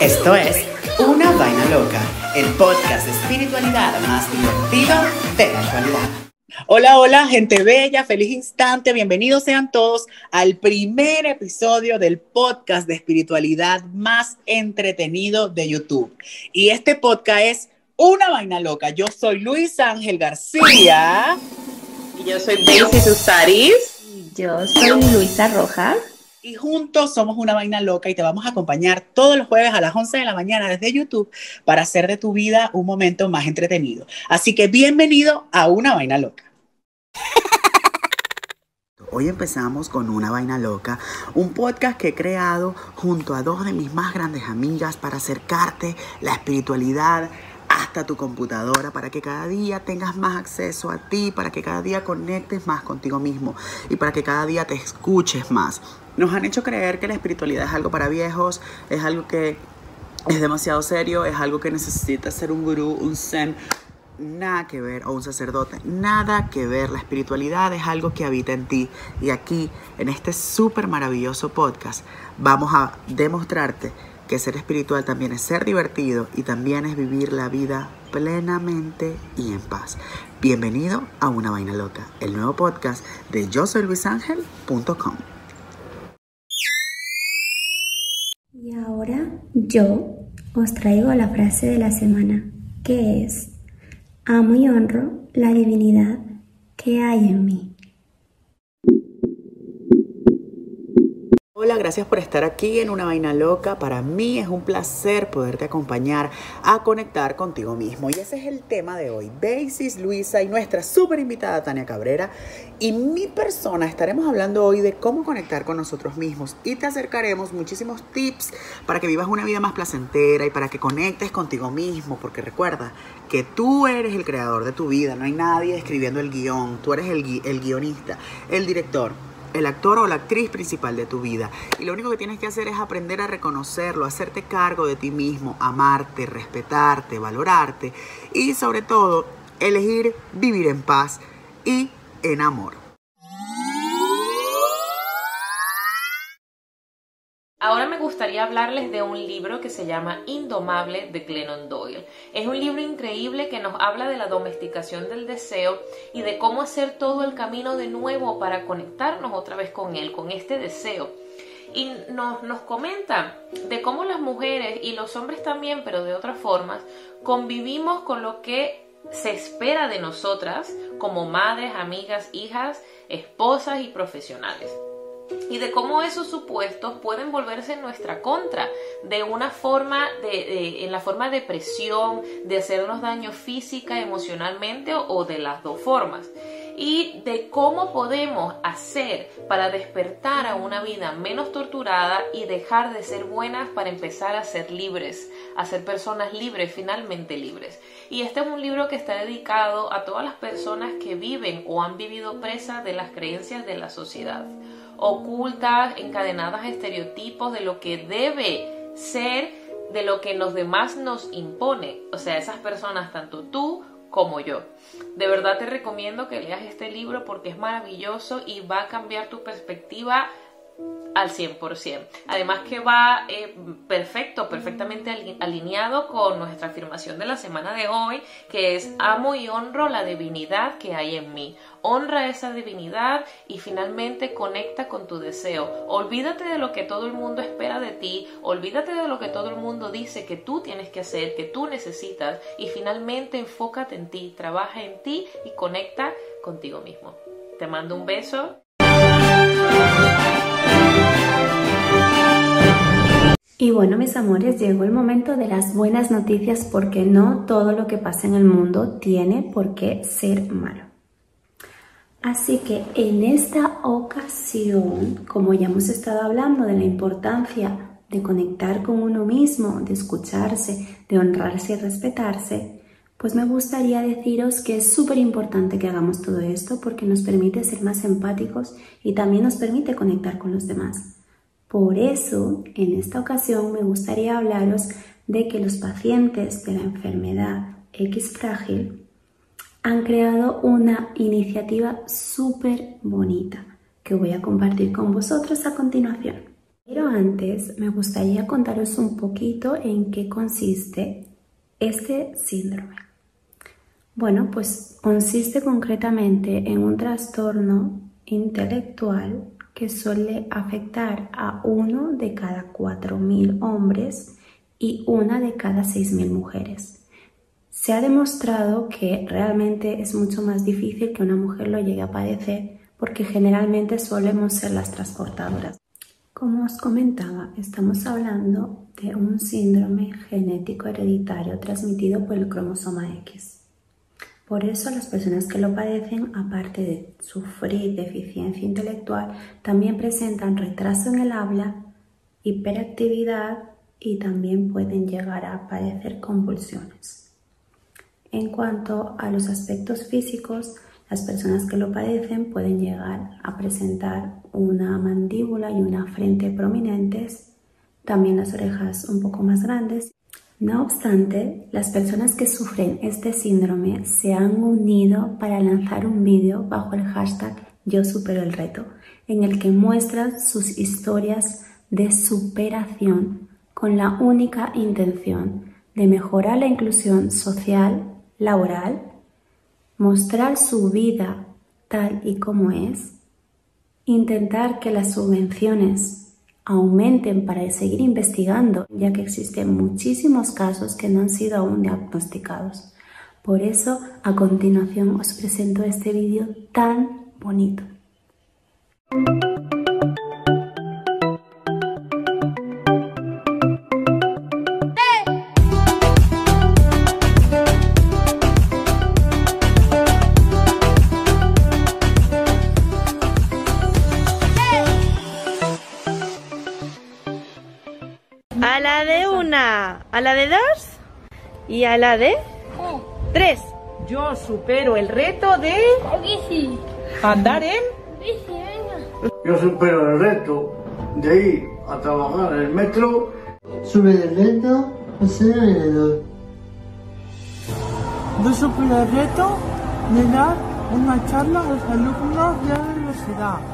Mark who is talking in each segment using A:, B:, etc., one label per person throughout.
A: Esto es Una Vaina Loca, el podcast de espiritualidad más divertido de la actualidad. Hola, hola, gente bella, feliz instante, bienvenidos sean todos al primer episodio del podcast de espiritualidad más entretenido de YouTube. Y este podcast es Una Vaina Loca. Yo soy Luis Ángel García.
B: Y yo soy Daisy Susaris.
C: Yo soy Luisa Rojas
A: y juntos somos una vaina loca y te vamos a acompañar todos los jueves a las 11 de la mañana desde YouTube para hacer de tu vida un momento más entretenido. Así que bienvenido a una vaina loca. Hoy empezamos con Una Vaina Loca, un podcast que he creado junto a dos de mis más grandes amigas para acercarte la espiritualidad hasta tu computadora para que cada día tengas más acceso a ti, para que cada día conectes más contigo mismo y para que cada día te escuches más. Nos han hecho creer que la espiritualidad es algo para viejos, es algo que es demasiado serio, es algo que necesita ser un gurú, un zen, nada que ver, o un sacerdote, nada que ver. La espiritualidad es algo que habita en ti. Y aquí, en este súper maravilloso podcast, vamos a demostrarte que ser espiritual también es ser divertido y también es vivir la vida plenamente y en paz. Bienvenido a Una Vaina Loca, el nuevo podcast de yo soy luisangel.com.
C: Y ahora yo os traigo la frase de la semana, que es, amo y honro la divinidad que hay en mí.
A: Gracias por estar aquí en Una Vaina Loca. Para mí es un placer poderte acompañar a conectar contigo mismo. Y ese es el tema de hoy. Basis, Luisa y nuestra súper invitada Tania Cabrera y mi persona estaremos hablando hoy de cómo conectar con nosotros mismos y te acercaremos muchísimos tips para que vivas una vida más placentera y para que conectes contigo mismo. Porque recuerda que tú eres el creador de tu vida, no hay nadie escribiendo el guion, tú eres el, el guionista, el director el actor o la actriz principal de tu vida. Y lo único que tienes que hacer es aprender a reconocerlo, hacerte cargo de ti mismo, amarte, respetarte, valorarte y sobre todo elegir vivir en paz y en amor.
B: Ahora me gustaría hablarles de un libro que se llama Indomable de Glennon Doyle. Es un libro increíble que nos habla de la domesticación del deseo y de cómo hacer todo el camino de nuevo para conectarnos otra vez con él, con este deseo. Y nos, nos comenta de cómo las mujeres y los hombres también, pero de otras formas, convivimos con lo que se espera de nosotras como madres, amigas, hijas, esposas y profesionales y de cómo esos supuestos pueden volverse en nuestra contra de una forma de, en la forma de presión de hacernos daño física emocionalmente o, de las dos formas y de cómo podemos hacer para despertar a una vida menos torturada y dejar de ser buenas para empezar a ser libres, a ser personas libres, finalmente libres. Y este es un libro que está dedicado a todas las personas que viven o han vivido presas de las creencias de la sociedad ocultas, encadenadas a estereotipos de lo que debe ser, de lo que los demás nos impone. O sea, esas personas, tanto tú como yo. De verdad te recomiendo que leas este libro porque es maravilloso y va a cambiar tu perspectiva al 100%. Además que va eh, perfecto, perfectamente alineado con nuestra afirmación de la semana de hoy, que es amo y honro la divinidad que hay en mí. Honra esa divinidad y finalmente conecta con tu deseo. Olvídate de lo que todo el mundo espera de ti, olvídate de lo que todo el mundo dice que tú tienes que hacer, que tú necesitas y finalmente enfócate en ti, trabaja en ti y conecta contigo mismo. Te mando un beso.
C: Y bueno, mis amores, llegó el momento de las buenas noticias porque no todo lo que pasa en el mundo tiene por qué ser malo. Así que en esta ocasión, como ya hemos estado hablando de la importancia de conectar con uno mismo, de escucharse, de honrarse y respetarse, pues me gustaría deciros que es súper importante que hagamos todo esto porque nos permite ser más empáticos y también nos permite conectar con los demás. Por eso, en esta ocasión me gustaría hablaros de que los pacientes de la enfermedad X frágil han creado una iniciativa súper bonita que voy a compartir con vosotros a continuación. Pero antes me gustaría contaros un poquito en qué consiste este síndrome. Bueno, pues consiste concretamente en un trastorno intelectual que suele afectar a uno de cada 4.000 hombres y una de cada 6.000 mujeres. Se ha demostrado que realmente es mucho más difícil que una mujer lo llegue a padecer porque generalmente solemos ser las transportadoras. Como os comentaba, estamos hablando de un síndrome genético hereditario transmitido por el cromosoma X. Por eso las personas que lo padecen, aparte de sufrir deficiencia intelectual, también presentan retraso en el habla, hiperactividad y también pueden llegar a padecer convulsiones. En cuanto a los aspectos físicos, las personas que lo padecen pueden llegar a presentar una mandíbula y una frente prominentes, también las orejas un poco más grandes no obstante, las personas que sufren este síndrome se han unido para lanzar un vídeo bajo el hashtag Yo supero el reto, en el que muestran sus historias de superación con la única intención de mejorar la inclusión social, laboral, mostrar su vida tal y como es, intentar que las subvenciones aumenten para seguir investigando, ya que existen muchísimos casos que no han sido aún diagnosticados. Por eso, a continuación os presento este vídeo tan bonito.
D: Y a la de tres.
E: Yo supero el reto de
F: Bici.
E: andar en
F: Bici, venga.
G: Yo supero el reto de ir a trabajar en el metro.
H: Sobre el reto de ser alrededor.
I: Yo supero el reto de dar una charla a los alumnos de la universidad.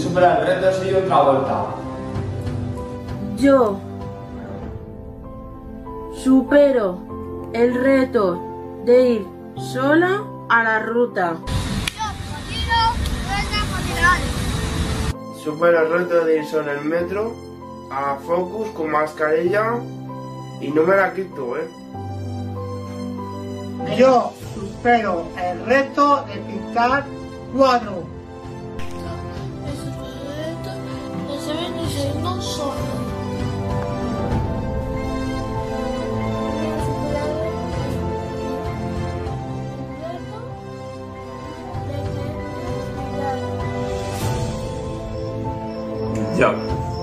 J: Yo supero el reto otra vuelta.
D: Yo supero el reto de ir sola a la ruta.
K: Supero el reto de ir solo en el metro a Focus con mascarilla y no me la quito, ¿eh?
I: Yo supero el reto de pintar cuadros.
J: Yo,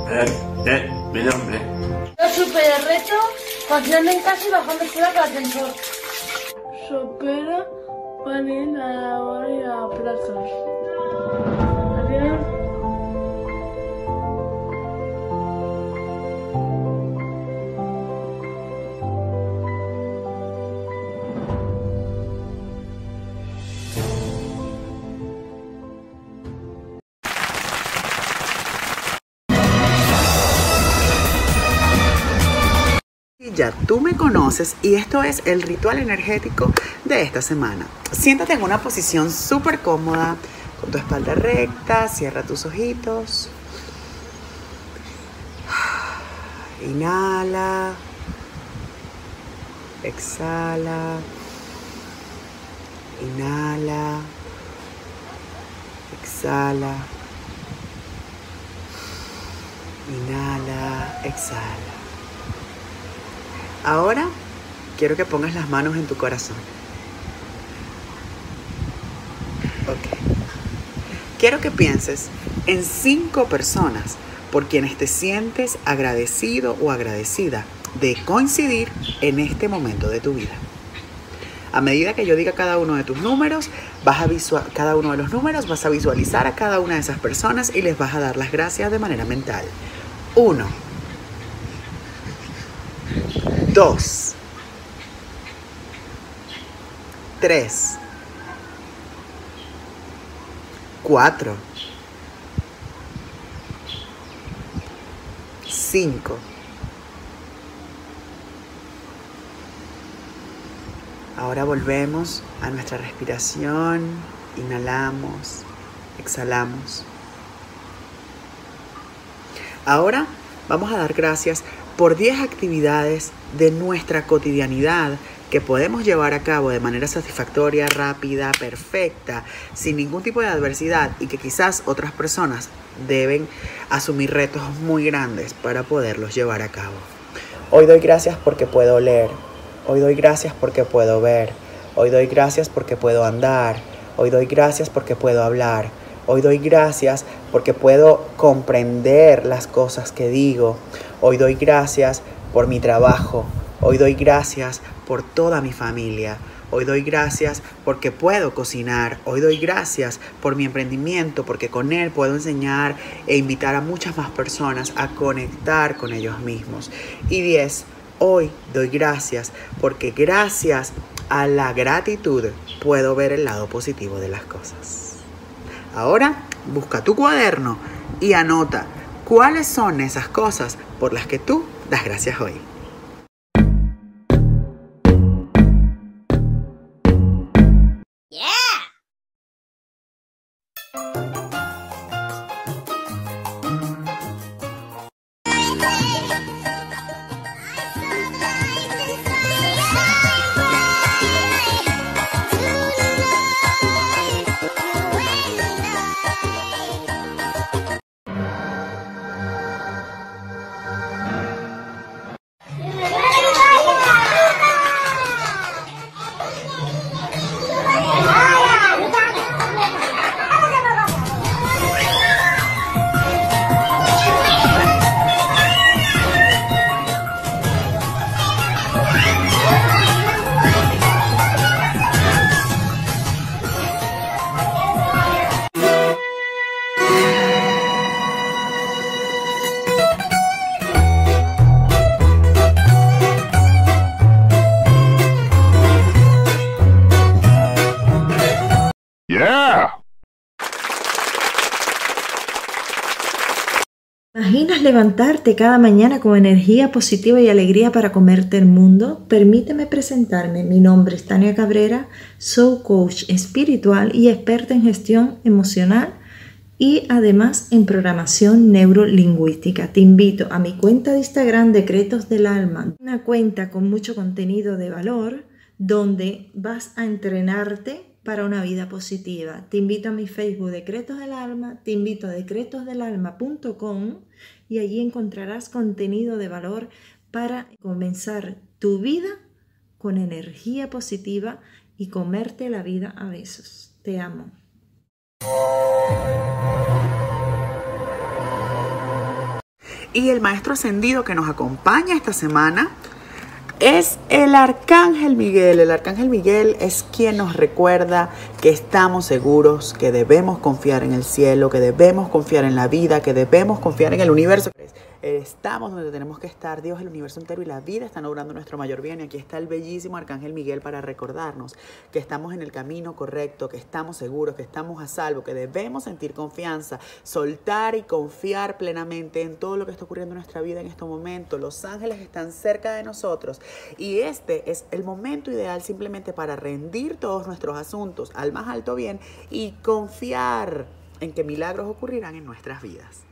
J: eh, eh, mi nombre.
F: Yo superé el reto cocinando en casa y bajando con el ascensor.
I: Supera para ir a la hora y a plazas.
A: Ya tú me conoces y esto es el ritual energético de esta semana. Siéntate en una posición súper cómoda, con tu espalda recta, cierra tus ojitos. Inhala. Exhala. Inhala. Exhala. Inhala. Exhala. Ahora quiero que pongas las manos en tu corazón. Ok. Quiero que pienses en cinco personas por quienes te sientes agradecido o agradecida de coincidir en este momento de tu vida. A medida que yo diga cada uno de tus números, vas a cada uno de los números, vas a visualizar a cada una de esas personas y les vas a dar las gracias de manera mental. Uno. Dos. Tres. Cuatro. Cinco. Ahora volvemos a nuestra respiración. Inhalamos, exhalamos. Ahora vamos a dar gracias por 10 actividades de nuestra cotidianidad que podemos llevar a cabo de manera satisfactoria, rápida, perfecta, sin ningún tipo de adversidad y que quizás otras personas deben asumir retos muy grandes para poderlos llevar a cabo. Hoy doy gracias porque puedo leer, hoy doy gracias porque puedo ver, hoy doy gracias porque puedo andar, hoy doy gracias porque puedo hablar, hoy doy gracias porque puedo comprender las cosas que digo, hoy doy gracias por mi trabajo, hoy doy gracias por toda mi familia. Hoy doy gracias porque puedo cocinar. Hoy doy gracias por mi emprendimiento porque con él puedo enseñar e invitar a muchas más personas a conectar con ellos mismos. Y 10. Hoy doy gracias porque gracias a la gratitud puedo ver el lado positivo de las cosas. Ahora busca tu cuaderno y anota cuáles son esas cosas por las que tú das gracias hoy.
L: Levantarte cada mañana con energía positiva y alegría para comerte el mundo? Permíteme presentarme. Mi nombre es Tania Cabrera, soy coach espiritual y experta en gestión emocional y además en programación neurolingüística. Te invito a mi cuenta de Instagram Decretos del Alma, una cuenta con mucho contenido de valor donde vas a entrenarte para una vida positiva. Te invito a mi Facebook Decretos del Alma, te invito a decretosdelalma.com y allí encontrarás contenido de valor para comenzar tu vida con energía positiva y comerte la vida a besos. Te amo.
A: Y el maestro ascendido que nos acompaña esta semana es el arcángel Miguel. El arcángel Miguel es quien nos recuerda que estamos seguros, que debemos confiar en el cielo, que debemos confiar en la vida, que debemos confiar en el universo. Estamos donde tenemos que estar, Dios, el universo entero y la vida están obrando nuestro mayor bien. Y aquí está el bellísimo Arcángel Miguel para recordarnos que estamos en el camino correcto, que estamos seguros, que estamos a salvo, que debemos sentir confianza, soltar y confiar plenamente en todo lo que está ocurriendo en nuestra vida en este momento. Los ángeles están cerca de nosotros y este es el momento ideal simplemente para rendir todos nuestros asuntos al más alto bien y confiar en que milagros ocurrirán en nuestras vidas.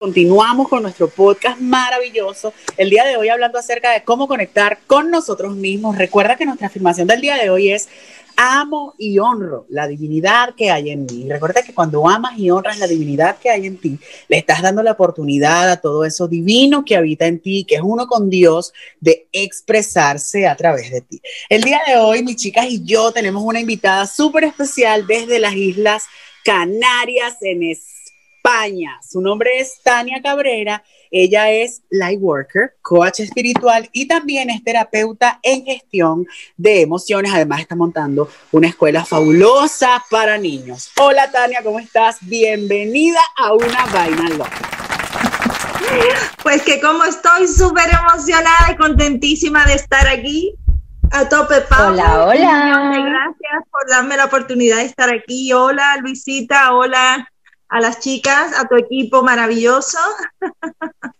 A: Continuamos con nuestro podcast maravilloso. El día de hoy hablando acerca de cómo conectar con nosotros mismos. Recuerda que nuestra afirmación del día de hoy es amo y honro la divinidad que hay en mí. Recuerda que cuando amas y honras la divinidad que hay en ti, le estás dando la oportunidad a todo eso divino que habita en ti, que es uno con Dios, de expresarse a través de ti. El día de hoy, mis chicas y yo tenemos una invitada súper especial desde las Islas Canarias en España. Su nombre es Tania Cabrera. Ella es light worker, coach espiritual y también es terapeuta en gestión de emociones. Además está montando una escuela fabulosa para niños. Hola Tania, ¿cómo estás? Bienvenida a una vaina loca.
L: Pues que como estoy súper emocionada y contentísima de estar aquí. A tope, Paula.
M: Hola, hola.
L: Gracias por darme la oportunidad de estar aquí. Hola, Luisita. Hola a las chicas, a tu equipo maravilloso.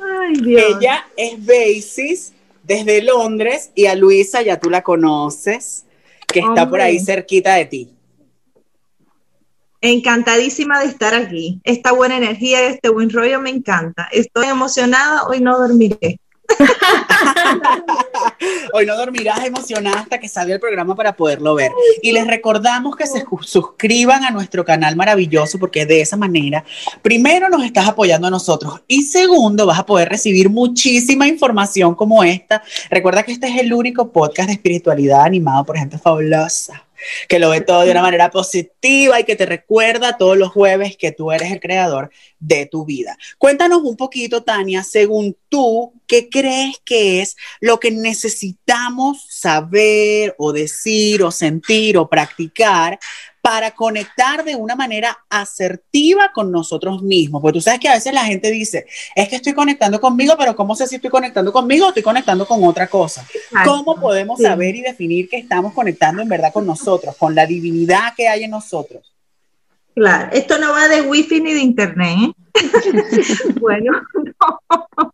A: Ay, Dios. Ella es Basis desde Londres y a Luisa ya tú la conoces, que está por ahí cerquita de ti.
L: Encantadísima de estar aquí. Esta buena energía, este buen rollo me encanta. Estoy emocionada, hoy no dormiré.
A: Hoy no dormirás emocionada hasta que salga el programa para poderlo ver. Y les recordamos que se suscriban a nuestro canal maravilloso porque de esa manera, primero nos estás apoyando a nosotros y segundo vas a poder recibir muchísima información como esta. Recuerda que este es el único podcast de espiritualidad animado por gente fabulosa que lo ve todo de una manera positiva y que te recuerda todos los jueves que tú eres el creador de tu vida. Cuéntanos un poquito, Tania, según tú, ¿qué crees que es lo que necesitamos saber o decir o sentir o practicar para conectar de una manera asertiva con nosotros mismos. Porque tú sabes que a veces la gente dice, es que estoy conectando conmigo, pero ¿cómo sé si estoy conectando conmigo o estoy conectando con otra cosa? ¿Cómo podemos saber y definir que estamos conectando en verdad con nosotros, con la divinidad que hay en nosotros?
L: Claro, esto no va de wifi ni de internet. ¿eh? bueno, no.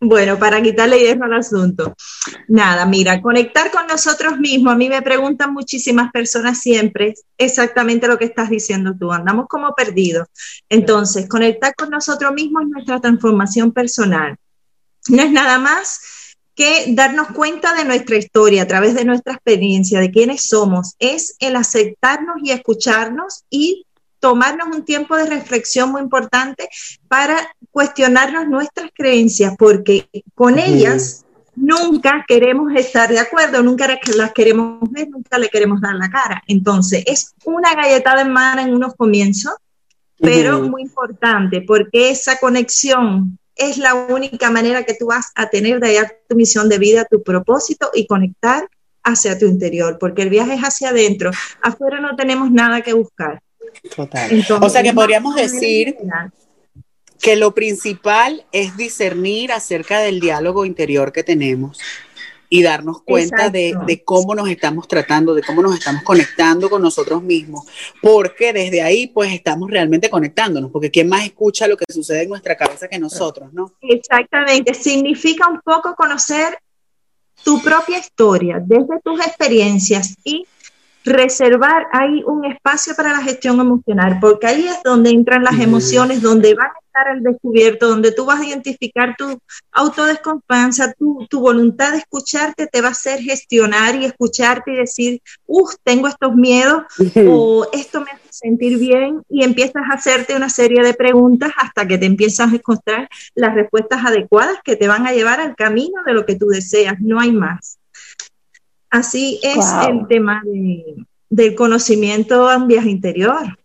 L: Bueno, para quitarle hierro al asunto. Nada, mira, conectar con nosotros mismos. A mí me preguntan muchísimas personas siempre exactamente lo que estás diciendo tú. Andamos como perdidos. Entonces, conectar con nosotros mismos es nuestra transformación personal. No es nada más que darnos cuenta de nuestra historia a través de nuestra experiencia, de quiénes somos. Es el aceptarnos y escucharnos y tomarnos un tiempo de reflexión muy importante para cuestionarnos nuestras creencias, porque con ellas nunca queremos estar de acuerdo, nunca las queremos ver, nunca le queremos dar la cara. Entonces, es una galletada en mano en unos comienzos, pero muy importante, porque esa conexión es la única manera que tú vas a tener de hallar tu misión de vida, tu propósito y conectar hacia tu interior, porque el viaje es hacia adentro. Afuera no tenemos nada que buscar.
A: Total. o sea que podríamos decir que lo principal es discernir acerca del diálogo interior que tenemos y darnos cuenta de, de, cómo nos estamos tratando, de cómo nos estamos conectando con nosotros mismos, porque desde ahí pues estamos realmente conectándonos, porque ¿quién más escucha lo que sucede en nuestra cabeza que nosotros, no?
L: Exactamente, significa un poco conocer tu propia historia, desde tus experiencias y reservar ahí un espacio para la gestión emocional, porque ahí es donde entran las emociones, donde van a estar al descubierto, donde tú vas a identificar tu autodesconfianza, tu, tu voluntad de escucharte te va a hacer gestionar y escucharte y decir, uff, tengo estos miedos o esto me hace sentir bien y empiezas a hacerte una serie de preguntas hasta que te empiezas a encontrar las respuestas adecuadas que te van a llevar al camino de lo que tú deseas, no hay más. Así es el tema del conocimiento en viaje interior.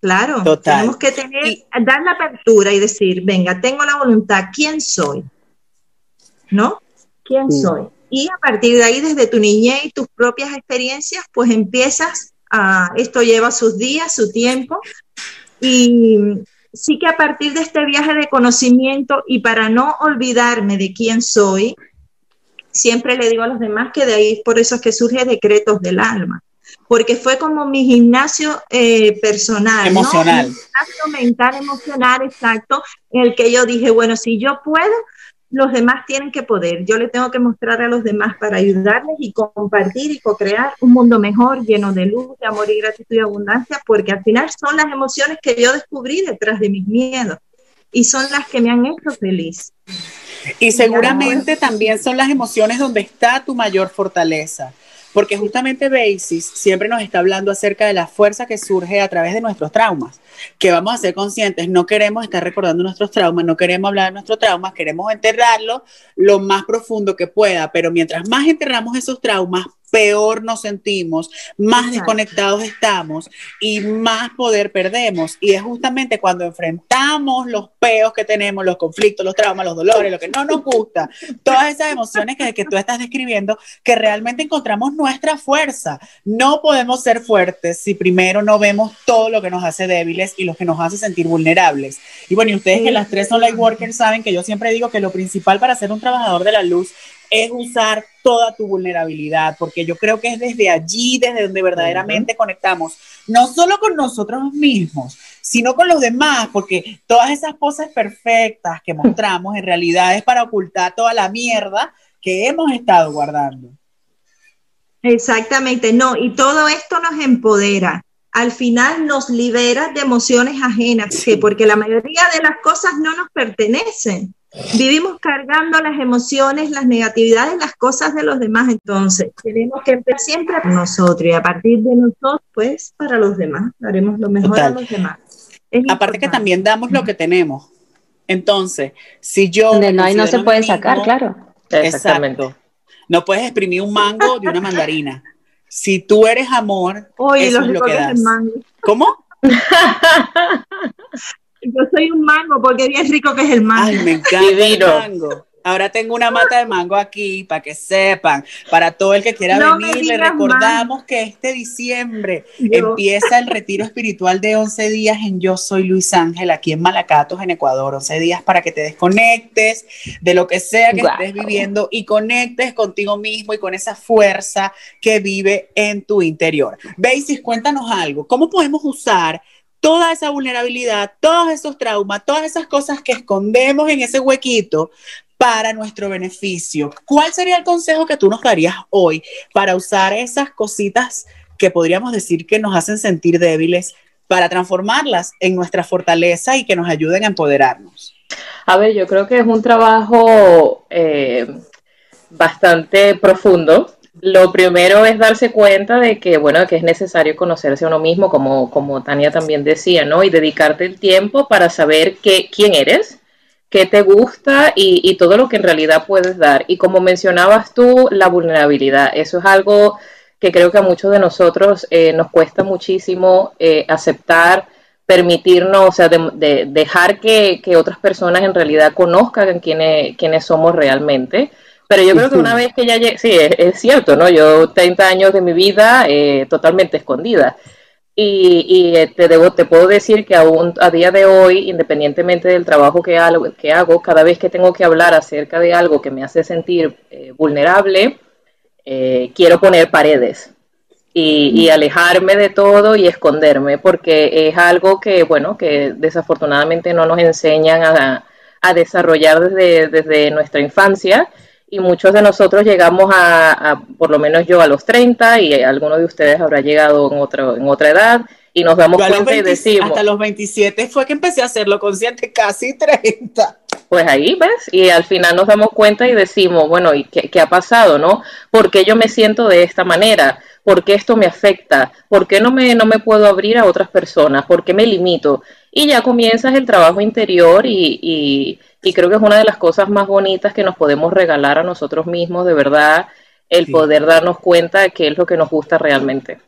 L: Claro, tenemos que tener, dar la apertura y decir, venga, tengo la voluntad, ¿quién soy? ¿No? ¿Quién soy? Y a partir de ahí, desde tu niñez y tus propias experiencias, pues empiezas a, esto lleva sus días, su tiempo, y sí que a partir de este viaje de conocimiento y para no olvidarme de quién soy, siempre le digo a los demás que de ahí por eso es que surge Decretos del Alma, porque fue como mi gimnasio eh, personal,
A: emocional.
L: Mi gimnasio mental, emocional, exacto, en el que yo dije, bueno, si yo puedo, los demás tienen que poder. Yo le tengo que mostrar a los demás para ayudarles y compartir y co-crear un mundo mejor, lleno de luz, de amor y gratitud y abundancia, porque al final son las emociones que yo descubrí detrás de mis miedos y son las que me han hecho feliz.
A: Y seguramente también son las emociones donde está tu mayor fortaleza. Porque justamente Basis siempre nos está hablando acerca de la fuerza que surge a través de nuestros traumas, que vamos a ser conscientes, no queremos estar recordando nuestros traumas, no queremos hablar de nuestros traumas, queremos enterrarlos lo más profundo que pueda, pero mientras más enterramos esos traumas, peor nos sentimos, más desconectados estamos y más poder perdemos. Y es justamente cuando enfrentamos los peos que tenemos, los conflictos, los traumas, los dolores, lo que no nos gusta, todas esas emociones que, que tú estás describiendo, que realmente encontramos nuestra fuerza. No podemos ser fuertes si primero no vemos todo lo que nos hace débiles y lo que nos hace sentir vulnerables. Y bueno, y ustedes que las tres son light workers saben que yo siempre digo que lo principal para ser un trabajador de la luz es usar toda tu vulnerabilidad, porque yo creo que es desde allí, desde donde verdaderamente conectamos, no solo con nosotros mismos, sino con los demás, porque todas esas poses perfectas que mostramos en realidad es para ocultar toda la mierda que hemos estado guardando.
L: Exactamente, no, y todo esto nos empodera. Al final nos libera de emociones ajenas, porque la mayoría de las cosas no nos pertenecen. Vivimos cargando las emociones, las negatividades, las cosas de los demás. Entonces, tenemos que empezar siempre por nosotros y a partir de nosotros, pues, para los demás. Haremos lo mejor a los demás.
A: Aparte que también damos lo que tenemos. Entonces, si yo...
M: De no hay no se puede sacar, claro.
A: Exactamente. No puedes exprimir un mango de una mandarina. Si tú eres amor, eso es lo que das. ¿Cómo?
L: Yo soy un mango porque es bien rico que es el mango.
A: Ay, me encanta el mango. Ahora tengo una mata de mango aquí para que sepan. Para todo el que quiera venir, le recordamos que este diciembre empieza el retiro espiritual de 11 días en Yo Soy Luis Ángel, aquí en Malacatos, en Ecuador. 11 días para que te desconectes de lo que sea que estés viviendo y conectes contigo mismo y con esa fuerza que vive en tu interior. Basis, cuéntanos algo. ¿Cómo podemos usar toda esa vulnerabilidad, todos esos traumas, todas esas cosas que escondemos en ese huequito para nuestro beneficio. ¿Cuál sería el consejo que tú nos darías hoy para usar esas cositas que podríamos decir que nos hacen sentir débiles para transformarlas en nuestra fortaleza y que nos ayuden a empoderarnos?
B: A ver, yo creo que es un trabajo eh, bastante profundo lo primero es darse cuenta de que, bueno, que es necesario conocerse a uno mismo, como, como Tania también decía, ¿no? Y dedicarte el tiempo para saber qué, quién eres, qué te gusta y, todo lo que en realidad puedes dar. Y como mencionabas tú, la vulnerabilidad. Eso es algo que creo que a muchos de nosotros eh, nos cuesta muchísimo eh, aceptar, permitirnos, o sea, de, dejar que, que, otras personas en realidad conozcan quiénes, quiénes somos realmente. Pero yo creo que una vez que ya llegué, sí, es, cierto, ¿no? Yo 30 años de mi vida eh, totalmente escondida. Y, y eh, te, debo, te puedo decir que aún a día de hoy, independientemente del trabajo que hago, que hago cada vez que tengo que hablar acerca de algo que me hace sentir eh, vulnerable, quiero poner paredes y, y, alejarme de todo y esconderme, porque es algo que, bueno, que desafortunadamente no nos enseñan a, a desarrollar desde, desde nuestra infancia y muchos de nosotros llegamos a, por lo menos yo a los 30 y alguno de ustedes habrá llegado en, otro, en otra edad y nos damos cuenta y decimos...
A: Hasta los 27 fue que empecé a hacerlo consciente, casi 30.
B: Pues ahí, ¿ves? Y al final nos damos cuenta y decimos, bueno, ¿y qué, qué ha pasado, no? ¿Por qué yo me siento de esta manera? ¿Por qué esto me afecta? ¿Por qué no me, no me puedo abrir a otras personas? ¿Por qué me limito? Y ya comienzas el trabajo interior y y creo que es una de las cosas más bonitas que nos podemos regalar a nosotros mismos, de verdad, el poder darnos cuenta de qué es lo que nos gusta realmente.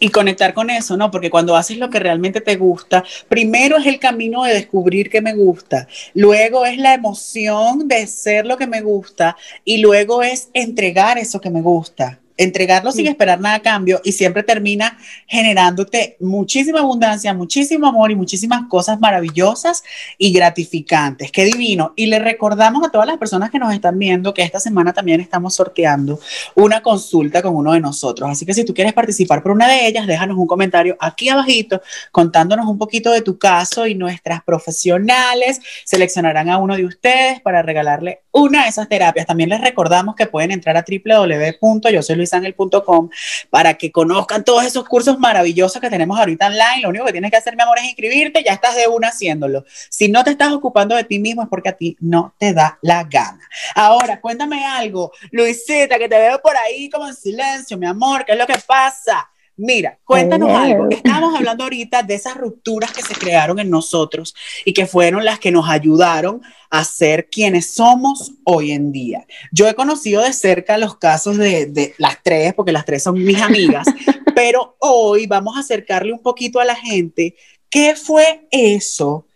A: y conectar con eso, ¿no? Porque cuando haces lo que realmente te gusta, primero es el camino de descubrir que me gusta, luego es la emoción de ser lo que me gusta y luego es entregar eso que me gusta entregarlo sin esperar nada a cambio y siempre termina generándote muchísima abundancia, muchísimo amor y muchísimas cosas maravillosas y gratificantes. Qué divino. Y le recordamos a todas las personas que nos están viendo que esta semana también estamos sorteando una consulta con uno de nosotros. Así que si tú quieres participar por una de ellas, déjanos un comentario aquí abajito contándonos un poquito de tu caso y nuestras profesionales seleccionarán a uno de ustedes para regalarle una de esas terapias. También les recordamos que pueden entrar a www.yosoy luisangel.com para que conozcan todos esos cursos maravillosos que tenemos ahorita online. Lo único que tienes que hacer, mi amor, es inscribirte, ya estás de una haciéndolo. Si no te estás ocupando de ti mismo es porque a ti no te da la gana. Ahora, cuéntame algo, Luisita, que te veo por ahí como en silencio, mi amor, ¿qué es lo que pasa? Mira, cuéntanos algo. Estábamos hablando ahorita de esas rupturas que se crearon en nosotros y que fueron las que nos ayudaron a ser quienes somos hoy en día. Yo he conocido de cerca los casos de, de las tres, porque las tres son mis amigas, pero hoy vamos a acercarle un poquito a la gente qué fue eso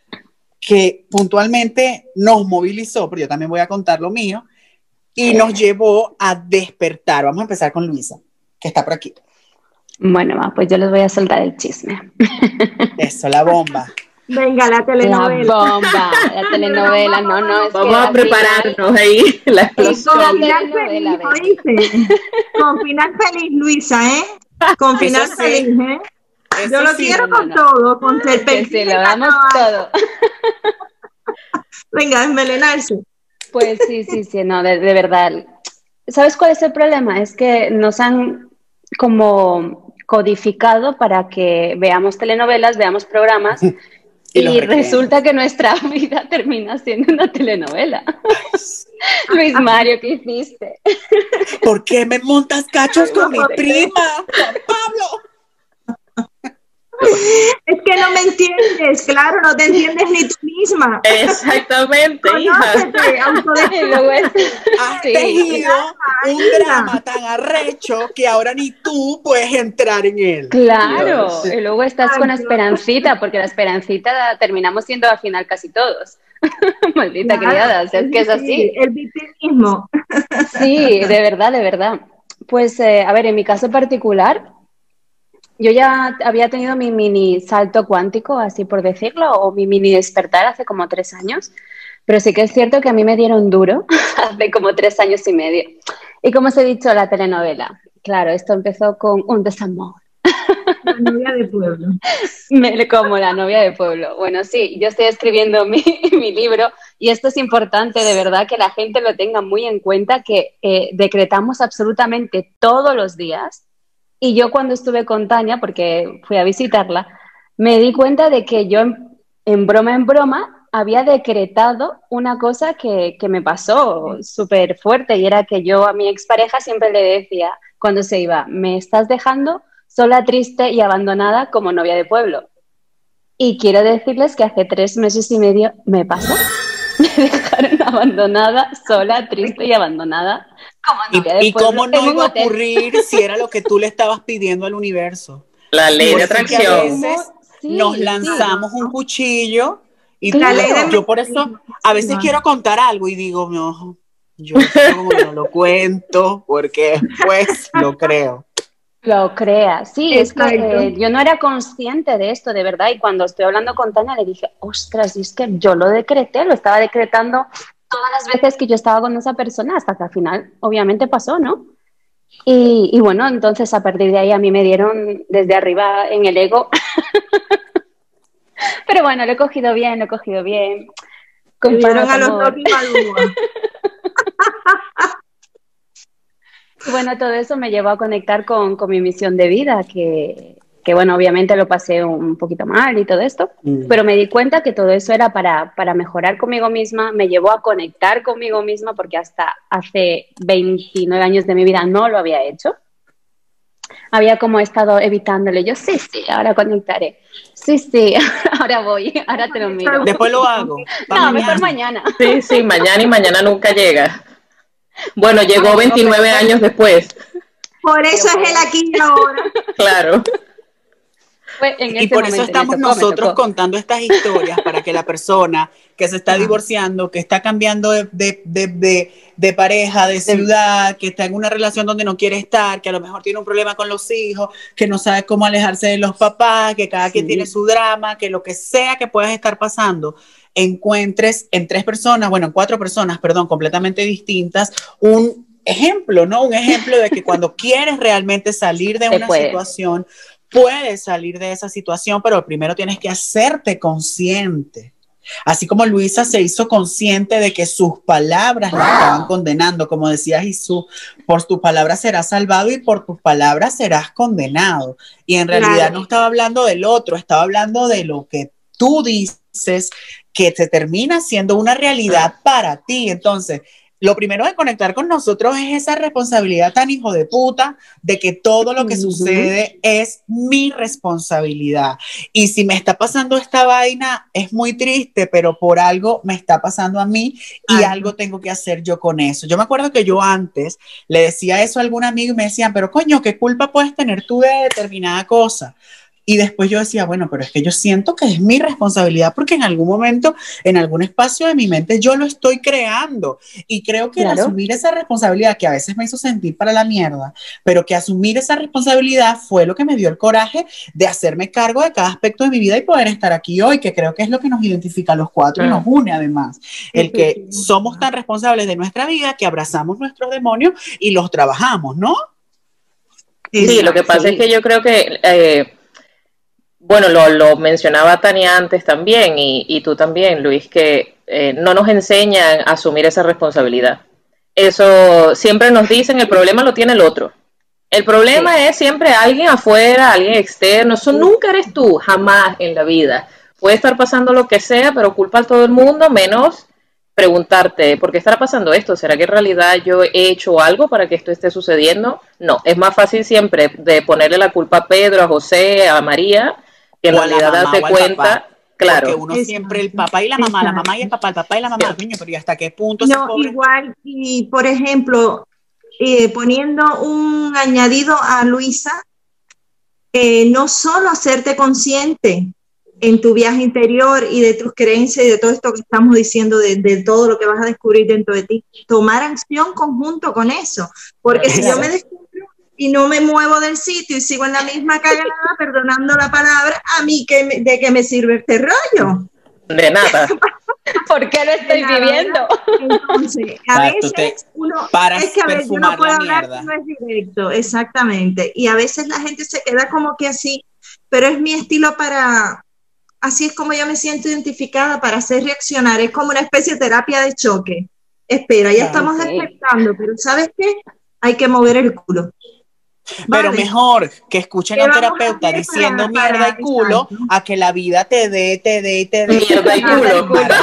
A: que puntualmente nos movilizó, pero yo también voy a contar lo mío, y nos llevó a despertar. Vamos a empezar con Luisa, que está por aquí.
M: Bueno, ma, pues yo les voy a soltar el chisme.
A: Eso, la bomba.
L: Venga, la telenovela.
M: La bomba, la telenovela, no, no. Es
B: Vamos
M: que
B: a prepararnos ahí. La
L: Con
B: explosión.
L: final feliz, ¿oíste? Con final feliz, Luisa, ¿eh? Con final
A: Eso sí.
L: feliz, ¿eh?
A: Eso
L: Yo lo
A: sí,
L: quiero
M: no,
L: con
M: no.
L: todo, con
M: sí,
L: de
M: lo damos todo.
L: Venga, envenenarse.
M: Pues sí, sí, sí, no, de, de verdad. ¿Sabes cuál es el problema? Es que nos han como codificado para que veamos telenovelas, veamos programas
A: Y
M: resulta que nuestra vida termina siendo una telenovela. Luis Mario, ¿qué hiciste?
A: ¿Por qué me montas cachos con mi prima? Pablo.
L: Es que no me entiendes, claro, no te entiendes ni tú misma.
B: Exactamente, hija.
L: Conócete,
M: es-
A: Has
M: Sí.
A: tejido un
L: Anda.
A: drama tan arrecho que ahora ni tú puedes entrar en él.
M: Claro, y luego estás
L: Ay,
M: con
L: Dios.
M: Esperancita, porque la Esperancita terminamos siendo al final casi todos. Maldita
L: Claro,
M: criada, o sea, es que es
L: sí,
M: así.
L: El victimismo.
M: Sí, de verdad, de verdad. Pues, eh, a ver, en mi caso particular, yo ya había tenido mi mini salto cuántico, así por decirlo, o mi mini despertar hace como tres años, pero sí que es cierto que a mí me dieron duro hace como tres años y medio. Y como os he dicho, la telenovela. Claro, esto empezó con un desamor.
L: La novia de pueblo.
M: Me- como la novia de pueblo. Bueno, sí, yo estoy escribiendo mi, mi libro y esto es importante, de verdad, que la gente lo tenga muy en cuenta, que eh, decretamos absolutamente todos los días. Y yo cuando estuve con Tania, porque fui a visitarla, me di cuenta de que yo en, broma en broma había decretado una cosa que, que me pasó súper fuerte y era que yo a mi expareja siempre le decía cuando se iba, me estás dejando sola, triste y abandonada como novia de pueblo. Y quiero decirles que hace tres meses y medio me pasó. Me dejaron abandonada, sola, triste y abandonada
A: ¿Y, cómo no iba a ocurrir si era lo que tú le estabas pidiendo al universo?
B: La ley de
A: a
B: atracción.
A: veces
M: Sí,
A: nos
M: sí.
A: lanzamos un cuchillo y
M: Claro.
A: tú-
L: La ley de
A: yo por eso a veces quiero contar algo y digo, no, yo no, no lo cuento porque después lo creo.
M: Lo creas, sí, es que eh, yo no era consciente de esto, de verdad, y cuando estoy hablando con Tania le dije, ostras, y es que yo lo decreté, lo estaba decretando todas las veces que yo estaba con esa persona, hasta que al final, obviamente, pasó, ¿no? Y, y bueno, entonces a partir de ahí a mí me dieron desde arriba en el ego. Pero bueno, lo he cogido bien, lo he cogido bien. Con
L: a los
M: amor. Bueno, todo eso me llevó a conectar con, con mi misión de vida, que, que, bueno, obviamente lo pasé un poquito mal y todo esto,
A: Mm.
M: pero me di cuenta que todo eso era para, para mejorar conmigo misma, me llevó a conectar conmigo misma porque hasta hace 29 años de mi vida no lo había hecho. Había como estado evitándole, yo sí, sí, ahora conectaré, sí, sí, ahora voy, ahora te lo miro.
A: Después lo hago.
M: No, mejor mañana.
B: Sí, sí, mañana y mañana nunca llega. Bueno, llegó 29 años después,
L: Por eso es el aquí y ahora.
B: claro.
M: En
A: Y por eso estamos
M: tocó,
A: nosotros contando estas historias para que la persona que se está divorciando, que está cambiando de, de- de- de- de pareja, de ciudad, que está en una relación donde no quiere estar, que a lo mejor tiene un problema con los hijos, que no sabe cómo alejarse de los papás, que cada quien tiene su drama, que lo que sea que puedas estar pasando, encuentres en tres personas, bueno, en cuatro personas, perdón, completamente distintas, un ejemplo, ¿no? Un ejemplo de que cuando quieres realmente salir de
M: Se
A: una
M: puede.
A: situación, puedes salir de esa situación, pero primero tienes que hacerte consciente. Así como Luisa se hizo consciente de que sus palabras la estaban condenando, como decía Jesús, por tus palabras serás salvado y por tus palabras serás condenado. Y en realidad
L: Claro.
A: no estaba hablando del otro, estaba hablando de lo que tú dices que te termina siendo una realidad para ti. Entonces, lo primero de conectar con nosotros es esa responsabilidad tan hijo de puta de que todo lo que sucede es mi responsabilidad. Y si me está pasando esta vaina, es muy triste, pero por algo me está pasando a mí y algo tengo que hacer yo con eso. Yo me acuerdo que yo antes le decía eso a algún amigo y me decían, pero coño, ¿qué culpa puedes tener tú de determinada cosa? Y después yo decía, bueno, pero es que yo siento que es mi responsabilidad porque en algún momento, en algún espacio de mi mente, yo lo estoy creando. Y creo que asumir esa responsabilidad, que a veces me hizo sentir para la mierda, pero que asumir esa responsabilidad fue lo que me dio el coraje de hacerme cargo de cada aspecto de mi vida y poder estar aquí hoy, que creo que es lo que nos identifica a los cuatro y nos une además. El que somos tan responsables de nuestra vida que abrazamos nuestros demonios y los trabajamos, ¿no?
B: Sí, lo que pasa es que yo creo que... Eh, bueno, lo, mencionaba Tania antes también y, tú también, Luis, que eh, no nos enseñan a asumir esa responsabilidad. Eso siempre nos dicen, el problema lo tiene el otro. El problema es siempre alguien afuera, alguien externo. Eso nunca eres tú, jamás en la vida. Puede estar pasando lo que sea, pero culpa a todo el mundo, menos preguntarte, ¿por qué estará pasando esto? ¿Será que en realidad yo he hecho algo para que esto esté sucediendo? No, es más fácil siempre de ponerle la culpa a Pedro, a José, a María, que en realidad darte cuenta, claro.
A: Porque uno siempre, el papá y la mamá, la mamá y el papá, el papá y la mamá, niño, pero ¿y hasta qué punto?
L: No, igual, y por ejemplo, eh, poniendo un añadido a Luisa, eh, no solo hacerte consciente en tu viaje interior y de tus creencias y de todo esto que estamos diciendo, de, de, todo lo que vas a descubrir dentro de ti, tomar acción conjunto con eso. Porque si yo me descubro y no me muevo del sitio y sigo en la misma cagada, perdonando la palabra, a mí que ¿de qué me sirve este rollo?
B: De nada.
M: ¿Por qué lo estoy viviendo?
L: Entonces, a veces uno es que a veces yo no puedo hablar no es directo, exactamente. Y a veces la gente se queda como que así, pero es mi estilo para, así es como yo me siento identificada para hacer reaccionar. Es como una especie de terapia de choque. Espera, ya estamos despertando, pero ¿sabes qué? Hay que mover el culo.
A: Pero mejor que escuchen a un terapeuta diciendo mierda y culo a que la vida te dé, te dé, te dé.
B: Mierda y culo.
L: Mejor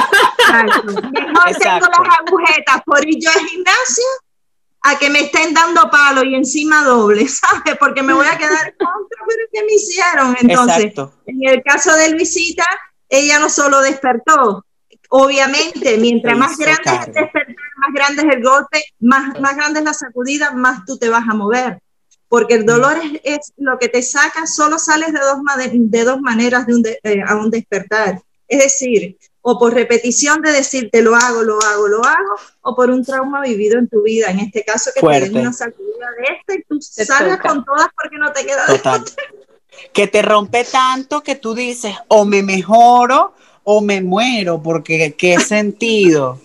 L: tengo las agujetas por ir yo al gimnasio a que me estén dando palo y encima doble, ¿sabes? Porque me voy a quedar contra, pero ¿qué me hicieron? Entonces, en el caso de Luisita, ella no solo despertó, obviamente, mientras más grande es el despertar, más grande es el golpe, más, más grande es la sacudida, más tú te vas a mover porque el dolor es, lo que te saca, solo sales de dos, de dos maneras de un eh, a un despertar. Es decir, o por repetición de decirte lo hago, lo hago, lo hago, o por un trauma vivido en tu vida. En este caso, que te den una sacudida de esta y tú salgas con todas porque no te queda
A: Total. Que te rompe tanto que tú dices, o me mejoro o me muero, porque qué sentido.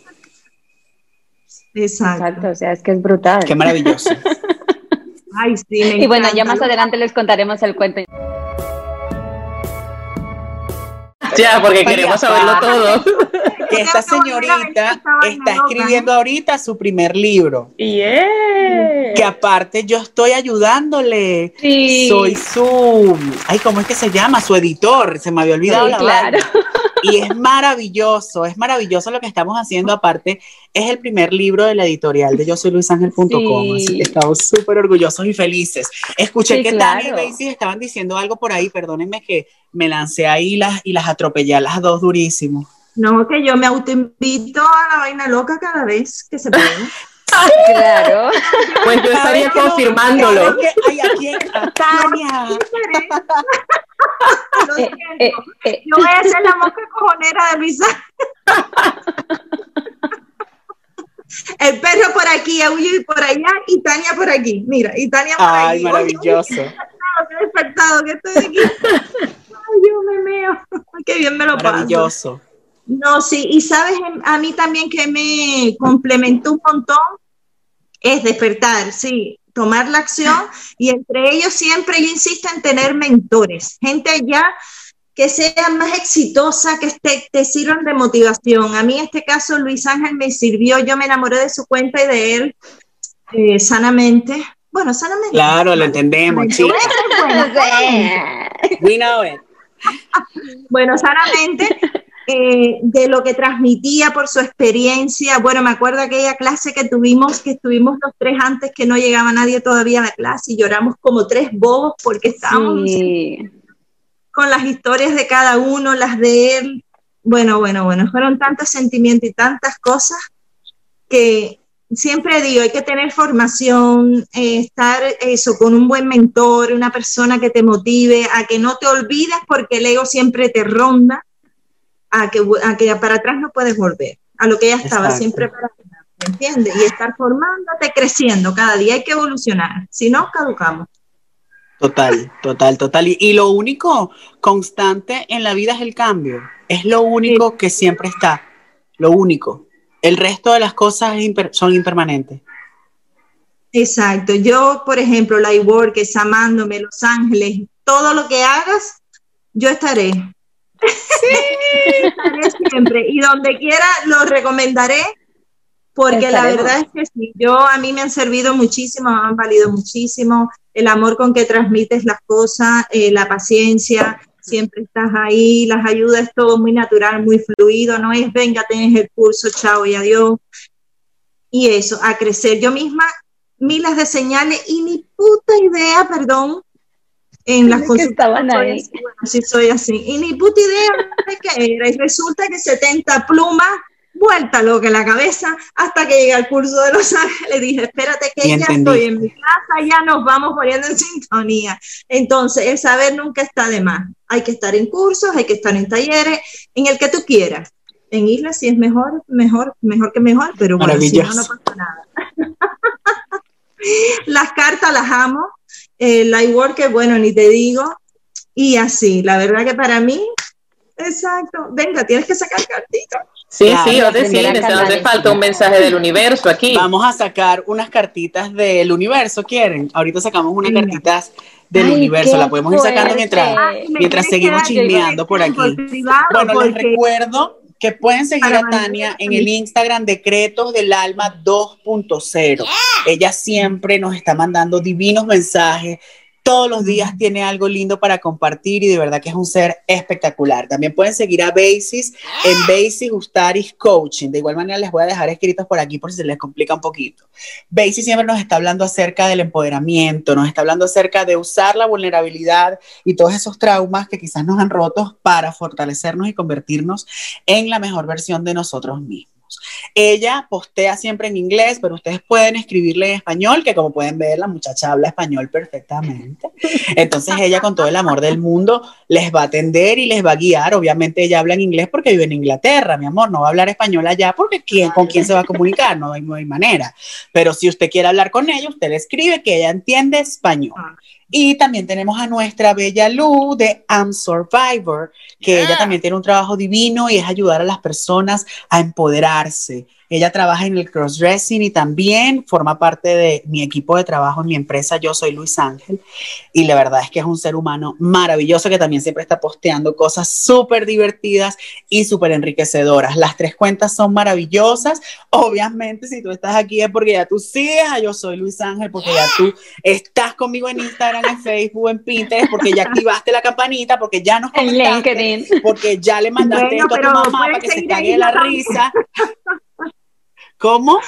L: Exacto.
M: Exacto, o sea, es que es brutal.
A: Qué maravilloso.
L: Ay, sí,
M: y bueno, ya más adelante les contaremos el cuento.
B: Ya, porque queremos saberlo todo.
A: Que esta señorita está escribiendo ahorita su primer libro.
B: Yeah.
A: Que aparte yo estoy ayudándole. Soy su. Ay, ¿cómo es que se llama? Su editor. Se me había olvidado la
M: claro.
A: Y es maravilloso, es maravilloso lo que estamos haciendo. Aparte, es el primer libro de la editorial de yo soy luisangel.com. Así que estamos súper orgullosos y felices. Escuché que Tania y Daisy estaban diciendo algo por ahí. Perdónenme que me lancé ahí las, y las atropellé a las dos durísimo.
L: No, que yo me autoinvito a la vaina loca cada vez que se puede.
M: Claro.
B: Pues yo estaría confirmándolo.
A: Aquí.
L: Lo siento. Eh, eh, yo voy a ser la mosca cojonera de Luisa. El perro por aquí, Aullo por allá y Tania por aquí. Mira, y Tania por
A: Ay,
L: aquí.
A: maravilloso.
L: Oye, qué despertado que estoy aquí. Ay, yo me meo. Qué bien me lo paso.
A: Maravilloso.
L: No, sí, y sabes, a mí también que me complementó un montón es despertar, sí, tomar la acción y entre ellos siempre yo insisto en tener mentores, gente ya que sea más exitosa, que te, te sirvan de motivación. A mí en este caso Luis Ángel me sirvió, yo me enamoré de su cuenta y de él eh, sanamente. Bueno, sanamente.
A: Claro, lo entendemos, chicos. We know it.
L: bueno, sanamente. Eh, de lo que transmitía por su experiencia. Bueno, me acuerdo aquella clase que tuvimos, que estuvimos los tres antes que no llegaba nadie todavía a la clase y lloramos como tres bobos porque estábamos con las historias de cada uno, las de él. Bueno, bueno, bueno, fueron tantos sentimientos y tantas cosas que siempre digo, hay que tener formación, eh, estar eso, con un buen mentor, una persona que te motive, a que no te olvides porque el ego siempre te ronda, a que, a que para atrás no puedes volver, a lo que ya estaba siempre para atrás, ¿me entiendes? Y estar formándote, creciendo, cada día hay que evolucionar, si no, caducamos.
A: Total, total, total. Y, y, lo único constante en la vida es el cambio. Es lo único que siempre está. Lo único. El resto de las cosas son impermanentes.
L: Exacto. Yo, por ejemplo, la iWork, es amándome, Los Ángeles, todo lo que hagas, yo estaré. Sí. estaré siempre. Y donde quiera lo recomendaré, porque la verdad es que sí, yo a mí me han servido muchísimo, me han valido muchísimo. El amor con que transmites las cosas, eh, la paciencia, siempre estás ahí, las ayudas, todo muy natural, muy fluido, no es venga, tienes el curso, chao y adiós. Y eso, a crecer yo misma, miles de señales y ni puta idea, perdón, en las cosas
M: estaban ahí.
L: Así, soy así, y ni puta idea de qué era, y resulta que 70 plumas vuelta loca en la cabeza hasta que llegué al curso de Los Ángeles. Dije, espérate que ya estoy en mi casa, ya nos vamos poniendo en sintonía. Entonces, el saber nunca está de más. Hay que estar en cursos, hay que estar en talleres, en el que tú quieras. En islas si es mejor, mejor, mejor que mejor, pero bueno, si no, no pasa nada. las cartas las amo. El work bueno, ni te digo. Y así, la verdad que para mí, exacto. Venga, tienes que sacar cartitas.
B: Sí, sí, yo decía, nos hace falta un mensaje del universo aquí.
A: Vamos a sacar unas cartitas del universo, ¿quieren? Ahorita sacamos unas cartitas del universo, la podemos ir sacando mientras, mientras seguimos chismeando por aquí. Bueno, les recuerdo que pueden seguir a Tania en el Instagram Decretos del Alma 2.0. Ella siempre nos está mandando divinos mensajes todos los días tiene algo lindo para compartir y de verdad que es un ser espectacular. También pueden seguir a Basis en Basis Ustaris Coaching. De igual manera les voy a dejar escritos por aquí por si se les complica un poquito. Basis siempre nos está hablando acerca del empoderamiento, nos está hablando acerca de usar la vulnerabilidad y todos esos traumas que quizás nos han roto para fortalecernos y convertirnos en la mejor versión de nosotros mismos. Ella postea siempre en inglés, pero ustedes pueden escribirle en español, que como pueden ver, la muchacha habla español perfectamente. Entonces ella con todo el amor del mundo les va a atender y les va a guiar. Obviamente ella habla en inglés porque vive en Inglaterra, mi amor, no va a hablar español allá porque ¿quién, con quién se va a comunicar, no hay, no hay manera. Pero si usted quiere hablar con ella, usted le escribe que ella entiende español. Y también tenemos a nuestra bella Lu de I'm Survivor, que ella también tiene un trabajo divino y es ayudar a las personas a empoderarse, ella trabaja en el crossdressing y también forma parte de mi equipo de trabajo en mi empresa. Yo soy Luis Ángel y la verdad es que es un ser humano maravilloso que también siempre está posteando cosas súper divertidas y súper enriquecedoras. Las tres cuentas son maravillosas. Obviamente, si tú estás aquí es porque ya tú sigues a Yo soy Luis Ángel, porque ya tú estás conmigo en Instagram, en Facebook, en Pinterest, porque ya activaste la campanita, porque ya nos
M: comentaste,
A: porque ya le mandaste esto a tu mamá para que se cague la risa. ¿Cómo?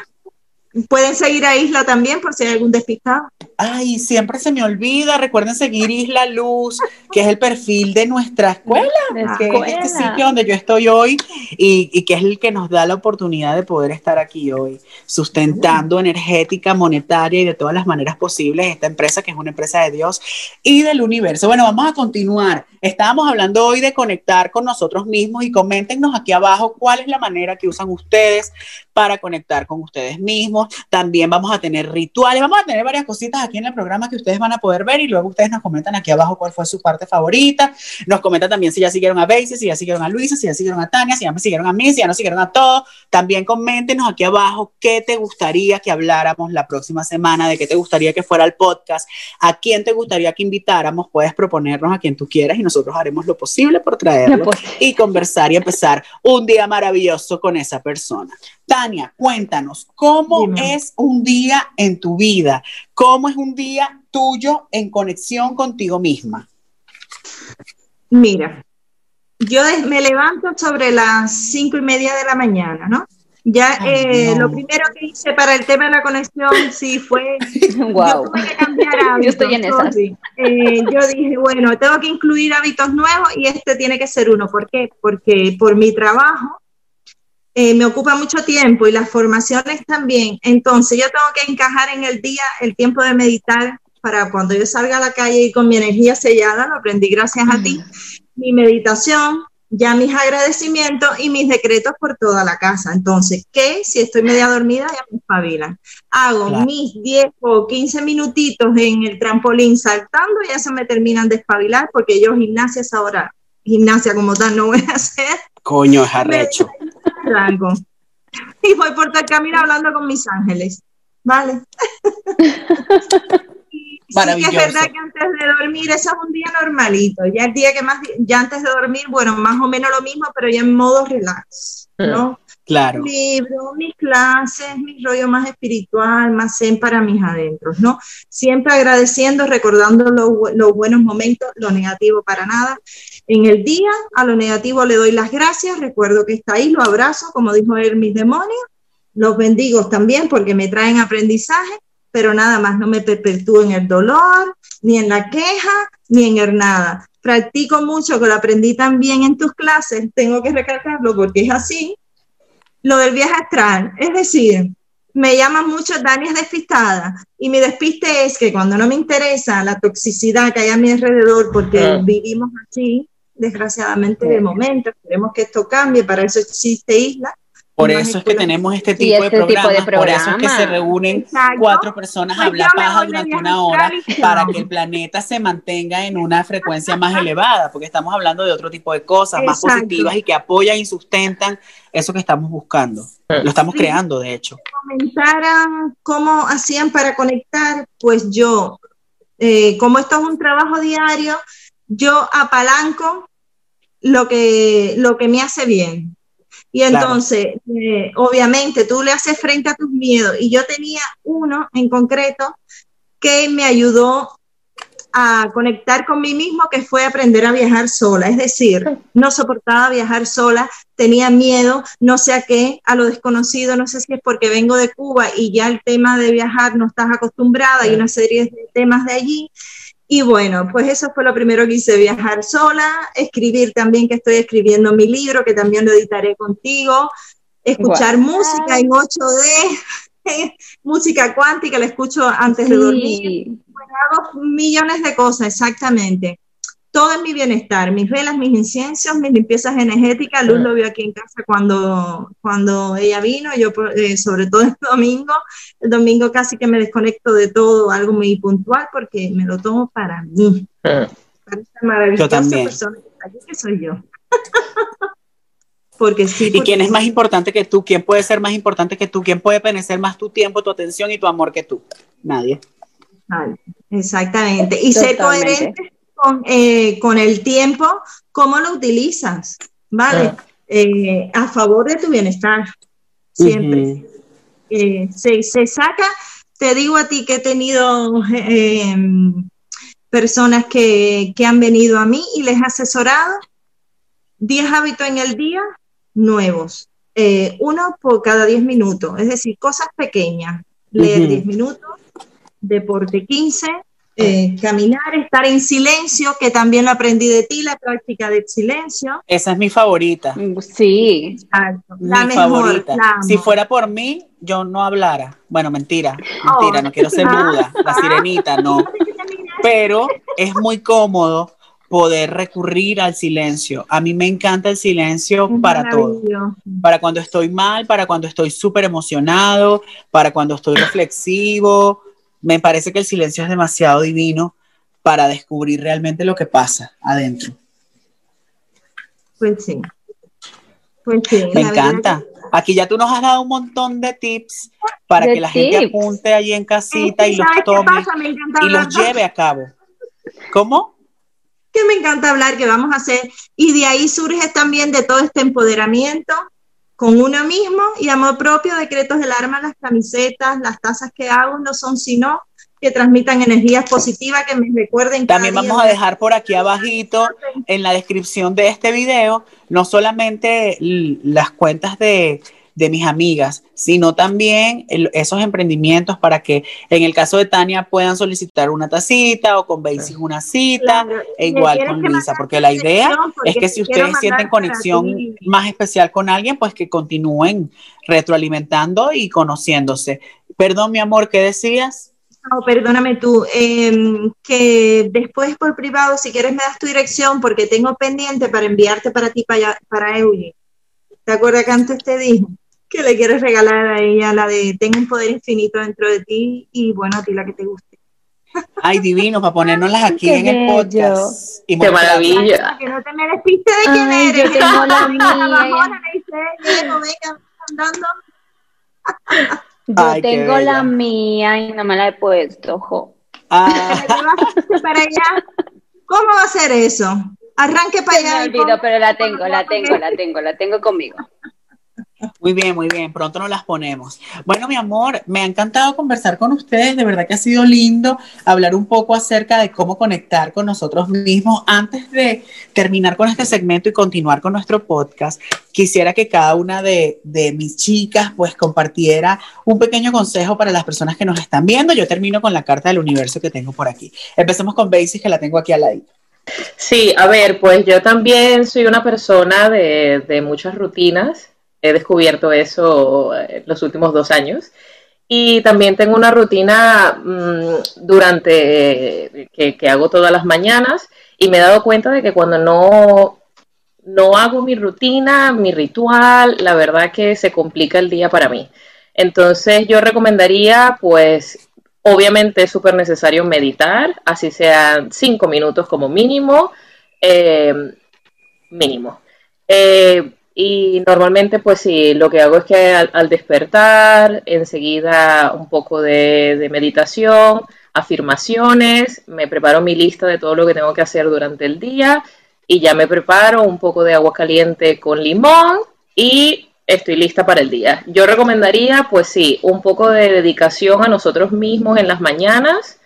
L: Pueden seguir a Isla también por si hay algún despistado.
A: Ay, siempre se me olvida. Recuerden seguir Isla Luz, que es el perfil de nuestra escuela, que es este sitio donde yo estoy hoy y, que es el que nos da la oportunidad de poder estar aquí hoy, sustentando energética, monetaria y de todas las maneras posibles esta empresa, que es una empresa de Dios y del universo. Bueno, vamos a continuar. Estábamos hablando hoy de conectar con nosotros mismos y coméntenos aquí abajo cuál es la manera que usan ustedes para conectar con ustedes mismos. También vamos a tener rituales, vamos a tener varias cositas aquí en el programa que ustedes van a poder ver y luego ustedes nos comentan aquí abajo cuál fue su parte favorita. Nos comentan también si ya siguieron a Basis, si ya siguieron a Luisa, si ya siguieron a Tania, si ya me siguieron a mí, si ya no siguieron a todos. También coméntenos aquí abajo qué te gustaría que habláramos la próxima semana, de qué te gustaría que fuera el podcast, a quién te gustaría que invitáramos. Puedes proponernos a quien tú quieras y nosotros haremos lo posible por traerlo y conversar y empezar un día maravilloso con esa persona. Tania, cuéntanos, ¿cómo es un día en tu vida? ¿Cómo es un día tuyo en conexión contigo misma?
L: Mira, yo me levanto sobre las cinco y media de la mañana, ¿no? Ya eh, lo primero que hice para el tema de la conexión sí fue
M: Wow.
L: tuve que cambiar
M: Yo estoy en esas.
L: Eh, yo dije, bueno, tengo que incluir hábitos nuevos y este tiene que ser uno. ¿Por qué? Porque por mi trabajo eh, me ocupa mucho tiempo y las formaciones también. Entonces yo tengo que encajar en el día el tiempo de meditar para cuando yo salga a la calle y con mi energía sellada, lo aprendí gracias a ti, mi meditación, ya mis agradecimientos y mis decretos por toda la casa. Entonces, ¿qué? Si estoy media dormida, ya me espabilan. Hago
N: Claro.
L: mis 10 o 15 minutitos en el trampolín saltando y ya se me terminan de espabilar porque yo gimnasia es ahora, gimnasia como tal no voy a hacer.
A: Coño, es arrecho.
L: Rango. Y voy por todo el camino hablando con mis ángeles. Vale. Sí que es verdad que antes de dormir, eso es un día normalito. Ya el día que más, ya antes de dormir, bueno, más o menos lo mismo, pero ya en modo relax, ¿no?
A: Claro.
L: Libro, mis clases, mi rollo más espiritual, más zen para mis adentros, ¿no? Siempre agradeciendo, recordando los, los buenos momentos, lo negativo para nada. En el día, a lo negativo le doy las gracias, recuerdo que está ahí, lo abrazo, como dijo él, mis demonios, los bendigo también porque me traen aprendizaje, pero nada más, no me perpetúo en el dolor, ni en la queja, ni en el nada. Practico mucho, que lo aprendí también en tus clases, tengo que recalcarlo porque es así, lo del viaje astral. Es decir, me llaman mucho Dani es despistada y mi despiste es que cuando no me interesa la toxicidad que hay a mi alrededor, porque
N: Ah.
L: vivimos así, desgraciadamente de momento, esperemos que esto cambie, para eso existe Isla.
A: Por
L: Más
A: eso es que tenemos este
M: Sí,
A: tipo,
M: este
A: de,
M: tipo de
A: programas, por eso es que se
M: programas.
A: reúnen
L: Exacto.
A: cuatro personas a
L: Pues
A: hablar paja durante una hora para que el planeta se mantenga en una frecuencia más elevada, porque estamos hablando de otro tipo de cosas más
L: Exacto.
A: positivas y que apoyan y sustentan eso que estamos buscando. Lo estamos creando, de hecho.
L: comentaran cómo hacían para conectar, pues yo, eh, como esto es un trabajo diario, yo apalanco lo que, lo que me hace bien. Y
N: Claro.
L: entonces, eh, obviamente, tú le haces frente a tus miedos. Y yo tenía uno en concreto que me ayudó a conectar con mí mismo, que fue aprender a viajar sola. Es decir, no soportaba viajar sola, tenía miedo, no sé a qué, a lo desconocido, no sé si es porque vengo de Cuba y ya el tema de viajar no estás acostumbrada y una serie de temas de allí. Y bueno, pues eso fue lo primero que hice, viajar sola, escribir también, que estoy escribiendo mi libro, que también lo editaré contigo, escuchar música en 8D, música cuántica, la escucho antes de dormir. Bueno, hago millones de cosas, exactamente. Todo es mi bienestar, mis velas, mis inciensos, mis limpiezas energéticas. Luz lo vio aquí en casa cuando, cuando ella vino, yo eh, sobre todo el domingo. El domingo casi que me desconecto de todo, algo muy puntual, porque me lo tomo para mí. Para esta maravillosa
A: Yo también.
L: persona que está aquí, que soy yo. porque sí.
A: ¿Y quién es más importante que tú? ¿Quién puede ser más importante que tú? ¿Quién puede penecer más tu tiempo, tu atención y tu amor que tú? Nadie.
L: Exactamente. Y ser
M: Totalmente.
L: coherente con, eh, con el tiempo, cómo lo utilizas, ¿vale? Eh, a favor de tu bienestar, siempre. Eh, se, se saca, te digo a ti que he tenido eh, personas que, que han venido a mí y les he asesorado 10 hábitos en el día nuevos, eh, uno por cada 10 minutos, es decir, cosas pequeñas, leer
A: Ujú.
L: 10 minutos, deporte 15, eh, caminar, estar en silencio, que también lo aprendí de ti, la práctica del silencio.
A: Esa es mi favorita.
M: Sí.
L: Exacto.
A: Mi
L: La mejor,
A: favorita.
L: la.
A: Si fuera por mí, yo no hablara. Bueno, mentira, mentira,
L: Oh.
A: no quiero ser muda, la sirenita, no. Pero es muy cómodo poder recurrir al silencio. A mí me encanta el silencio para todo. Para cuando estoy mal, para cuando estoy súper emocionado, para cuando estoy reflexivo. Me parece que el silencio es demasiado divino para descubrir realmente lo que pasa adentro.
L: Pues sí. Pues sí.
A: Me encanta. Aquí ya tú nos has dado un montón de tips para
M: De
A: que la gente apunte allí en casita y los
L: ¿Sabes qué
A: tome y los lleve a cabo. ¿Cómo?
L: que me encanta hablar, que vamos a hacer, y de ahí surge también de todo este empoderamiento con uno mismo y amor propio, decretos del arma, las camisetas, las tazas que hago no son sino que transmitan energías positivas, que me recuerden.
A: También vamos a
L: de-
A: dejar por aquí abajito en la descripción de este video no solamente las cuentas de, de mis amigas, sino también el- esos emprendimientos para que en el caso de Tania puedan solicitar una tacita o con Basic una cita,
L: Claro,
A: e igual con
L: mandar
A: porque la idea es que si ustedes sienten conexión más especial con alguien, pues que continúen retroalimentando y conociéndose. Perdón, mi amor, ¿qué decías?
L: No, perdóname tú, em, que después por privado, si quieres, me das tu dirección porque tengo pendiente para enviarte para ti, para, para Eugene. ¿Te acuerdas que antes te dije que le quieres regalar a ella la de Tengo un poder infinito dentro de ti y bueno, a ti la que te guste?
A: Ay, divino, para ponérnoslas aquí
M: Qué
A: en el podcast. y
B: Qué maravilla.
L: Que no te me despiste de quién
M: Ay,
L: eres.
M: yo tengo la mía.
L: bajona, le dice, llego, venga, andando.
M: Yo
A: Ay,
M: tengo la mía y no me la he puesto, ojo.
A: Ah,
L: para allá. ¿Cómo va a ser eso? Arranque para
M: me
L: allá. y
M: olvidó,
L: pon-
M: pero la tengo, la tengo, la tengo, la tengo conmigo.
A: Muy bien, muy bien. Pronto nos las ponemos. Bueno, mi amor, me ha encantado conversar con ustedes. De verdad que ha sido lindo hablar un poco acerca de cómo conectar con nosotros mismos. Antes de terminar con este segmento y continuar con nuestro podcast, quisiera que cada una de, de mis chicas pues compartiera un pequeño consejo para las personas que nos están viendo. Yo termino con la carta del universo que tengo por aquí. Empecemos con Basic, que la tengo aquí al lado.
B: Sí, a ver, pues yo también soy una persona de, de muchas rutinas. He descubierto eso en los últimos dos años. Y también tengo una rutina mm, durante que, que hago todas las mañanas y me he dado cuenta de que cuando no, no hago mi rutina, mi ritual, la verdad que se complica el día para mí. Entonces yo recomendaría, pues, obviamente es súper necesario meditar, así sean cinco minutos como mínimo, eh, mínimo. Eh, y normalmente, pues sí, lo que hago es que al, al despertar, enseguida un poco de, meditación, afirmaciones, me preparo mi lista de todo lo que tengo que hacer durante el día y ya me preparo un poco de agua caliente con limón y estoy lista para el día. Yo recomendaría, pues sí, un poco de dedicación a nosotros mismos en las mañanas.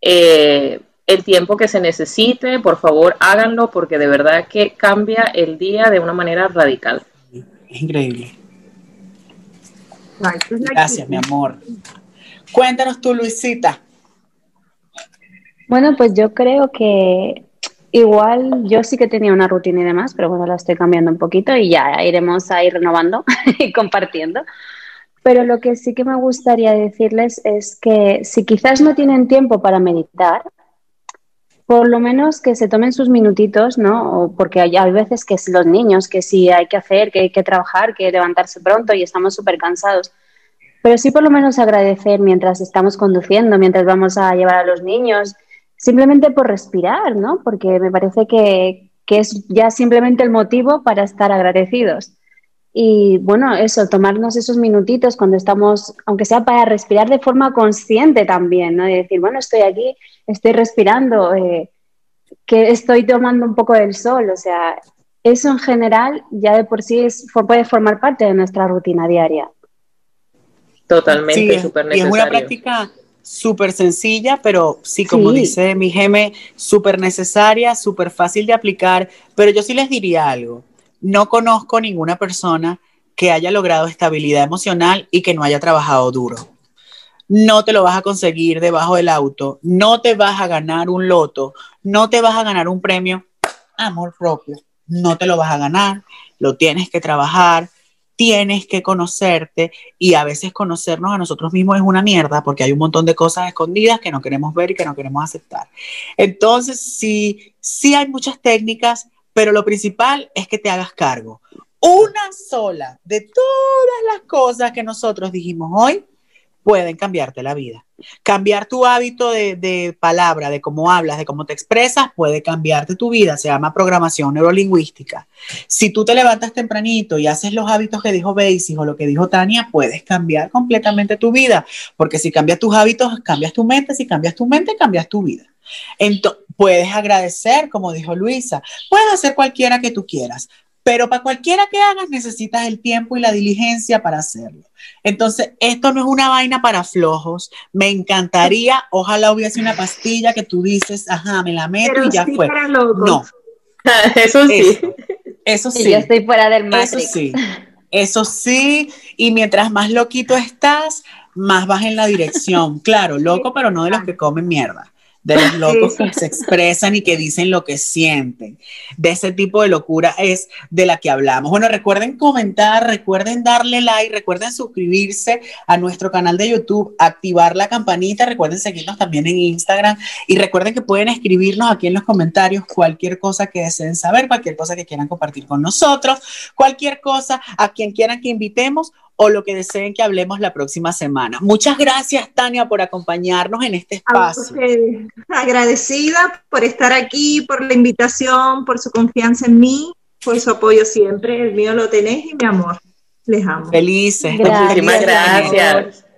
B: Eh, el tiempo que se necesite, por favor háganlo porque de verdad que cambia el día de una manera radical.
A: Es increíble.
L: Pues
A: Gracias, mi amor. Cuéntanos tú, Luisita.
M: Bueno, pues yo creo que igual yo sí que tenía una rutina y demás, pero bueno, la estoy cambiando un poquito y ya iremos a ir renovando y compartiendo. Pero lo que sí que me gustaría decirles es que si quizás no tienen tiempo para meditar, por lo menos que se tomen sus minutitos, ¿no? O porque hay, hay veces que los niños, que sí hay que hacer, que hay que trabajar, que levantarse pronto y estamos súper cansados. Pero sí por lo menos agradecer mientras estamos conduciendo, mientras vamos a llevar a los niños, simplemente por respirar, ¿no? Porque me parece que, que es ya simplemente el motivo para estar agradecidos. Y bueno, eso, tomarnos esos minutitos cuando estamos, aunque sea para respirar de forma consciente también, ¿no? Y decir, bueno, estoy aquí, estoy respirando, eh, que estoy tomando un poco del sol, o sea, eso en general ya de por sí es, puede formar parte de nuestra rutina diaria.
B: Totalmente,
A: Sí,
B: súper
A: y es una
B: necesario.
A: práctica súper sencilla, pero sí, como
M: Sí.
A: dice mi geme, súper necesaria, súper fácil de aplicar. Pero yo sí les diría algo. No conozco ninguna persona que haya logrado estabilidad emocional y que no haya trabajado duro. No te lo vas a conseguir debajo del auto, no te vas a ganar un loto, no te vas a ganar un premio. Amor propio, no te lo vas a ganar, lo tienes que trabajar, tienes que conocerte y a veces conocernos a nosotros mismos es una mierda porque hay un montón de cosas escondidas que no queremos ver y que no queremos aceptar. Entonces, sí, sí hay muchas técnicas, pero lo principal es que te hagas cargo. Una sola de todas las cosas que nosotros dijimos hoy pueden cambiarte la vida. Cambiar tu hábito de, palabra, de cómo hablas, de cómo te expresas, puede cambiarte tu vida. Se llama programación neurolingüística. Si tú te levantas tempranito y haces los hábitos que dijo Basic o lo que dijo Tania, puedes cambiar completamente tu vida. Porque si cambias tus hábitos, cambias tu mente. Si cambias tu mente, cambias tu vida. Entonces, puedes agradecer, como dijo Luisa. Puedes hacer cualquiera que tú quieras. pero para cualquiera que hagas necesitas el tiempo y la diligencia para hacerlo. Entonces, esto no es una vaina para flojos. Me encantaría, ojalá hubiese una pastilla que tú dices, ajá, me la meto y ya fue. No.
D: Eso sí.
A: Eso, sí.
M: Y yo estoy fuera del Matrix.
A: Eso sí. Eso sí. Y mientras más loquito estás, más vas en la dirección. Claro, loco, pero no de los que comen mierda de los locos que se expresan y que dicen lo que sienten. De ese tipo de locura es de la que hablamos. Bueno, recuerden comentar, recuerden darle like, recuerden suscribirse a nuestro canal de YouTube, activar la campanita, recuerden seguirnos también en Instagram y recuerden que pueden escribirnos aquí en los comentarios cualquier cosa que deseen saber, cualquier cosa que quieran compartir con nosotros, cualquier cosa a quien quieran que invitemos o lo que deseen que hablemos la próxima semana. Muchas gracias, Tania, por acompañarnos en este espacio.
L: Agradecida por estar aquí, por la invitación, por su confianza en mí, por su apoyo siempre. El mío lo tenés y mi amor. Les amo.
A: Felices.
D: Muchísimas gracias.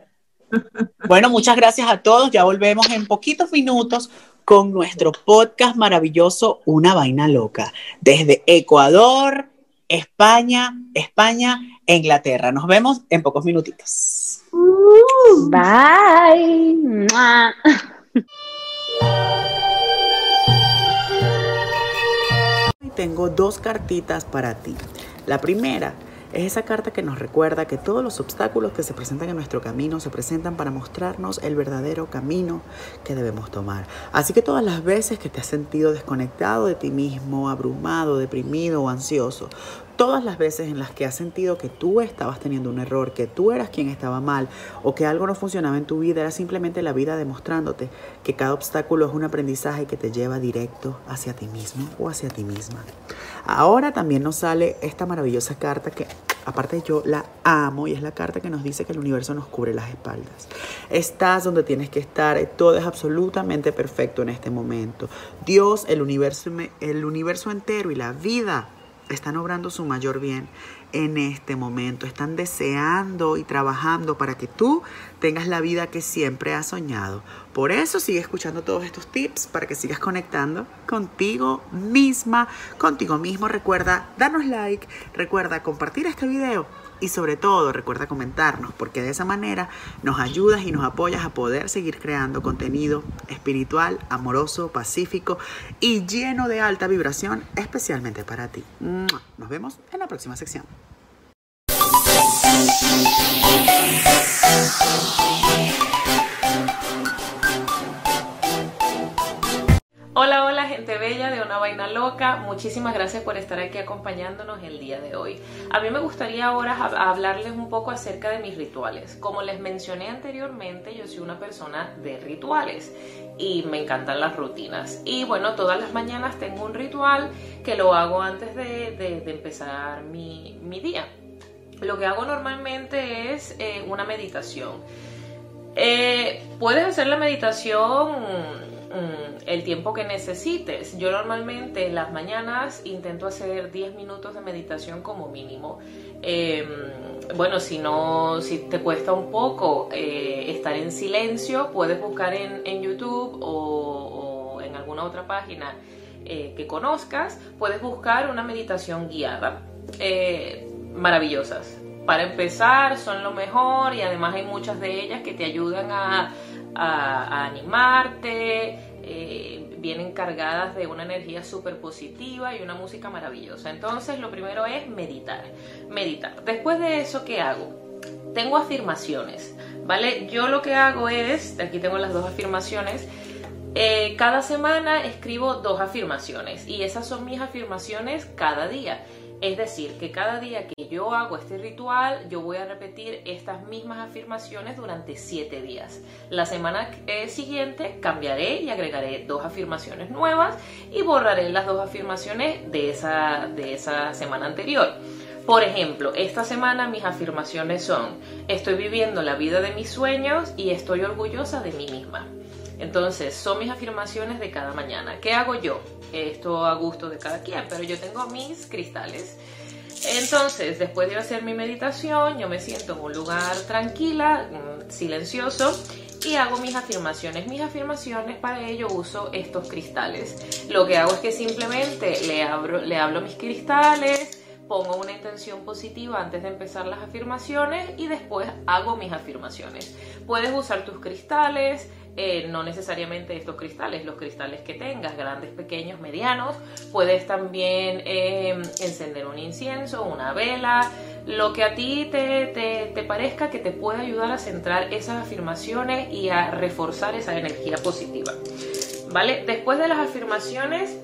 A: Bueno, muchas gracias a todos. Ya volvemos en poquitos minutos con nuestro podcast maravilloso Una Vaina Loca. Desde Ecuador, España, España e Inglaterra. Nos vemos en pocos minutitos.
M: bye.
A: Tengo dos cartitas para ti. La primera es esa carta que nos recuerda que todos los obstáculos que se presentan en nuestro camino se presentan para mostrarnos el verdadero camino que debemos tomar. Así que todas las veces que te has sentido desconectado de ti mismo, abrumado, deprimido o ansioso, todas las veces en las que has sentido que tú estabas teniendo un error, que tú eras quien estaba mal o que algo no funcionaba en tu vida, era simplemente la vida demostrándote que cada obstáculo es un aprendizaje que te lleva directo hacia ti mismo o hacia ti misma. Ahora también nos sale esta maravillosa carta que aparte yo la amo y es la carta que nos dice que el universo nos cubre las espaldas. Estás donde tienes que estar, todo es absolutamente perfecto en este momento. Dios, el universo, el universo entero y la vida están obrando su mayor bien en este momento. Están deseando y trabajando para que tú tengas la vida que siempre has soñado. Por eso sigue escuchando todos estos tips para que sigas conectando contigo misma, contigo mismo. Recuerda darnos like, recuerda compartir este video y sobre todo recuerda comentarnos porque de esa manera nos ayudas y nos apoyas a poder seguir creando contenido espiritual, amoroso, pacífico y lleno de alta vibración especialmente para ti. Nos vemos en la próxima sección.
B: Hola, hola gente bella de una vaina loca, muchísimas gracias por estar aquí acompañándonos el día de hoy. A mí me gustaría ahora hablarles un poco acerca de mis rituales. Como les mencioné anteriormente, yo soy una persona de rituales y me encantan las rutinas. Y bueno, todas las mañanas tengo un ritual que lo hago antes de, empezar mi, día. Lo que hago normalmente es eh, una meditación. Eh, puedes hacer la meditación Mm, el tiempo que necesites. Yo normalmente en las mañanas intento hacer 10 minutos de meditación como mínimo. Em, bueno, si no, si te cuesta un poco eh, estar en silencio, puedes buscar en, YouTube o, en alguna otra página eh, que conozcas, puedes buscar una meditación guiada. Eh, maravillosas. Para empezar, son lo mejor y además hay muchas de ellas que te ayudan a a, animarte, eh, vienen cargadas de una energía súper positiva y una música maravillosa. Entonces lo primero es meditar, meditar. Después de eso, ¿qué hago? Tengo afirmaciones, ¿vale? Yo lo que hago es, aquí tengo las dos afirmaciones, eh, cada semana escribo dos afirmaciones y esas son mis afirmaciones cada día. Es decir, que cada día que yo hago este ritual, yo voy a repetir estas mismas afirmaciones durante siete días. La semana eh, siguiente cambiaré y agregaré dos afirmaciones nuevas y borraré las dos afirmaciones de esa, de esa semana anterior. Por ejemplo, esta semana mis afirmaciones son, estoy viviendo la vida de mis sueños y estoy orgullosa de mí misma. Entonces, son mis afirmaciones de cada mañana. ¿Qué hago yo? Esto a gusto de cada quien, pero yo tengo mis cristales. Entonces, después de hacer mi meditación, yo me siento en un lugar tranquila, mm, silencioso y hago mis afirmaciones. Mis afirmaciones para ello uso estos cristales. Lo que hago es que simplemente le, abro, le hablo mis cristales, pongo una intención positiva antes de empezar las afirmaciones y después hago mis afirmaciones. Puedes usar tus cristales, eh, no necesariamente estos cristales, los cristales que tengas, grandes, pequeños, medianos. Puedes también eh, encender un incienso, una vela, lo que a ti te, te, parezca que te pueda ayudar a centrar esas afirmaciones y a reforzar esa energía positiva. ¿Vale? Después de las afirmaciones,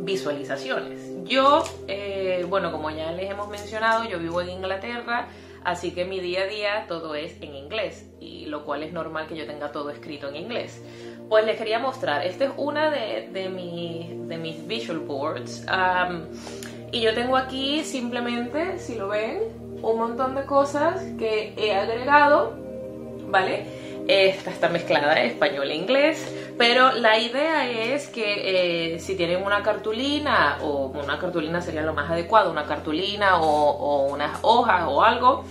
B: visualizaciones. Yo, eh, bueno, como ya les hemos mencionado, yo vivo en Inglaterra, así que mi día a día todo es en inglés, y lo cual es normal que yo tenga todo escrito en inglés. Pues les quería mostrar, esta es una de, mis visual boards, y yo tengo aquí simplemente, si lo ven, un montón de cosas que he agregado, ¿vale? Esta está mezclada, español e inglés. Pero la idea es que eh, si tienen una cartulina, o una cartulina sería lo más adecuado, una cartulina o, unas hojas o algo,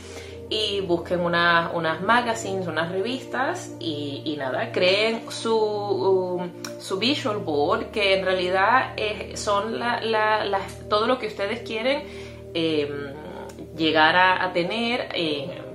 B: y busquen unas magazines, unas revistas y, nada, creen su, um, su, visual board que en realidad son todo lo que ustedes quieren em, llegar a, tener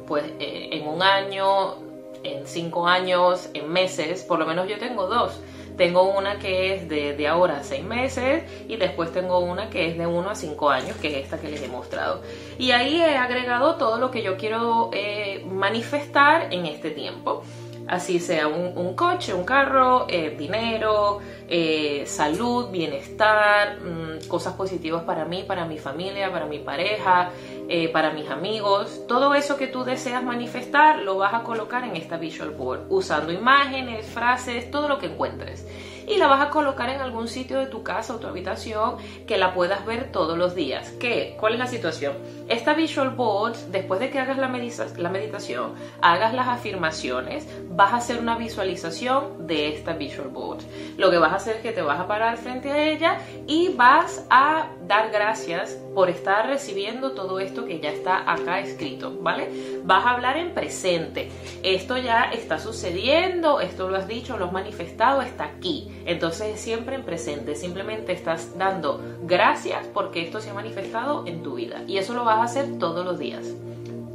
B: pues, eh, en un año, en cinco años, en meses, por lo menos yo tengo dos. Tengo una que es de, de, ahora a seis meses y después tengo una que es de uno a cinco años, que es esta que les he mostrado. Y ahí he agregado todo lo que yo quiero eh, manifestar en este tiempo. Así sea un, coche, un carro, eh, dinero, eh, salud, bienestar, mm, cosas positivas para mí, para mi familia, para mi pareja, eh, para mis amigos. Todo eso que tú deseas manifestar lo vas a colocar en esta visual board usando imágenes, frases, todo lo que encuentres y la vas a colocar en algún sitio de tu casa o tu habitación que la puedas ver todos los días. ¿Qué? ¿Cuál es la situación? Esta visual board, después de que hagas la, la meditación, hagas las afirmaciones, vas a hacer una visualización de esta visual board. Lo que vas a hacer es que te vas a parar frente a ella y vas a dar gracias por estar recibiendo todo esto que ya está acá escrito, ¿vale? Vas a hablar en presente. Esto ya está sucediendo, esto lo has dicho, lo has manifestado, está aquí. Entonces siempre en presente, simplemente estás dando gracias porque esto se ha manifestado en tu vida. Y eso lo vas a hacer todos los días,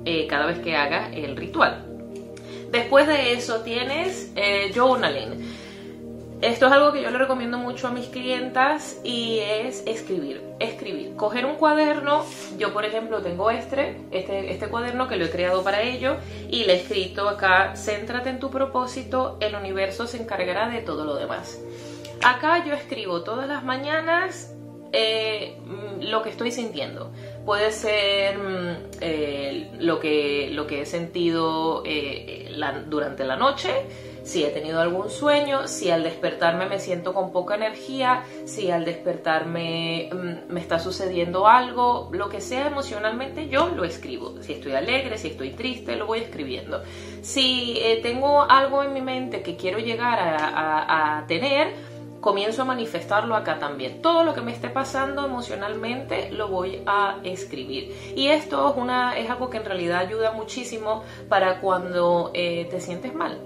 B: eh, cada vez que hagas el ritual. Después de eso tienes eh, journaling. Esto es algo que yo le recomiendo mucho a mis clientas y es escribir, escribir, coger un cuaderno, yo por ejemplo tengo este, este, este cuaderno que lo he creado para ello y le he escrito acá, céntrate en tu propósito, el universo se encargará de todo lo demás. Acá yo escribo todas las mañanas eh, lo que estoy sintiendo. Puede ser mm, eh, lo, que, lo que he sentido eh, durante la noche, si he tenido algún sueño, si al despertarme me siento con poca energía, si al despertarme mm, me está sucediendo algo, lo que sea emocionalmente, yo lo escribo. Si estoy alegre, si estoy triste, lo voy escribiendo. Si tengo algo en mi mente que quiero llegar a tener, comienzo a manifestarlo acá también. Todo lo que me esté pasando emocionalmente lo voy a escribir. Y esto es algo que en realidad ayuda muchísimo para cuando eh, te sientes mal,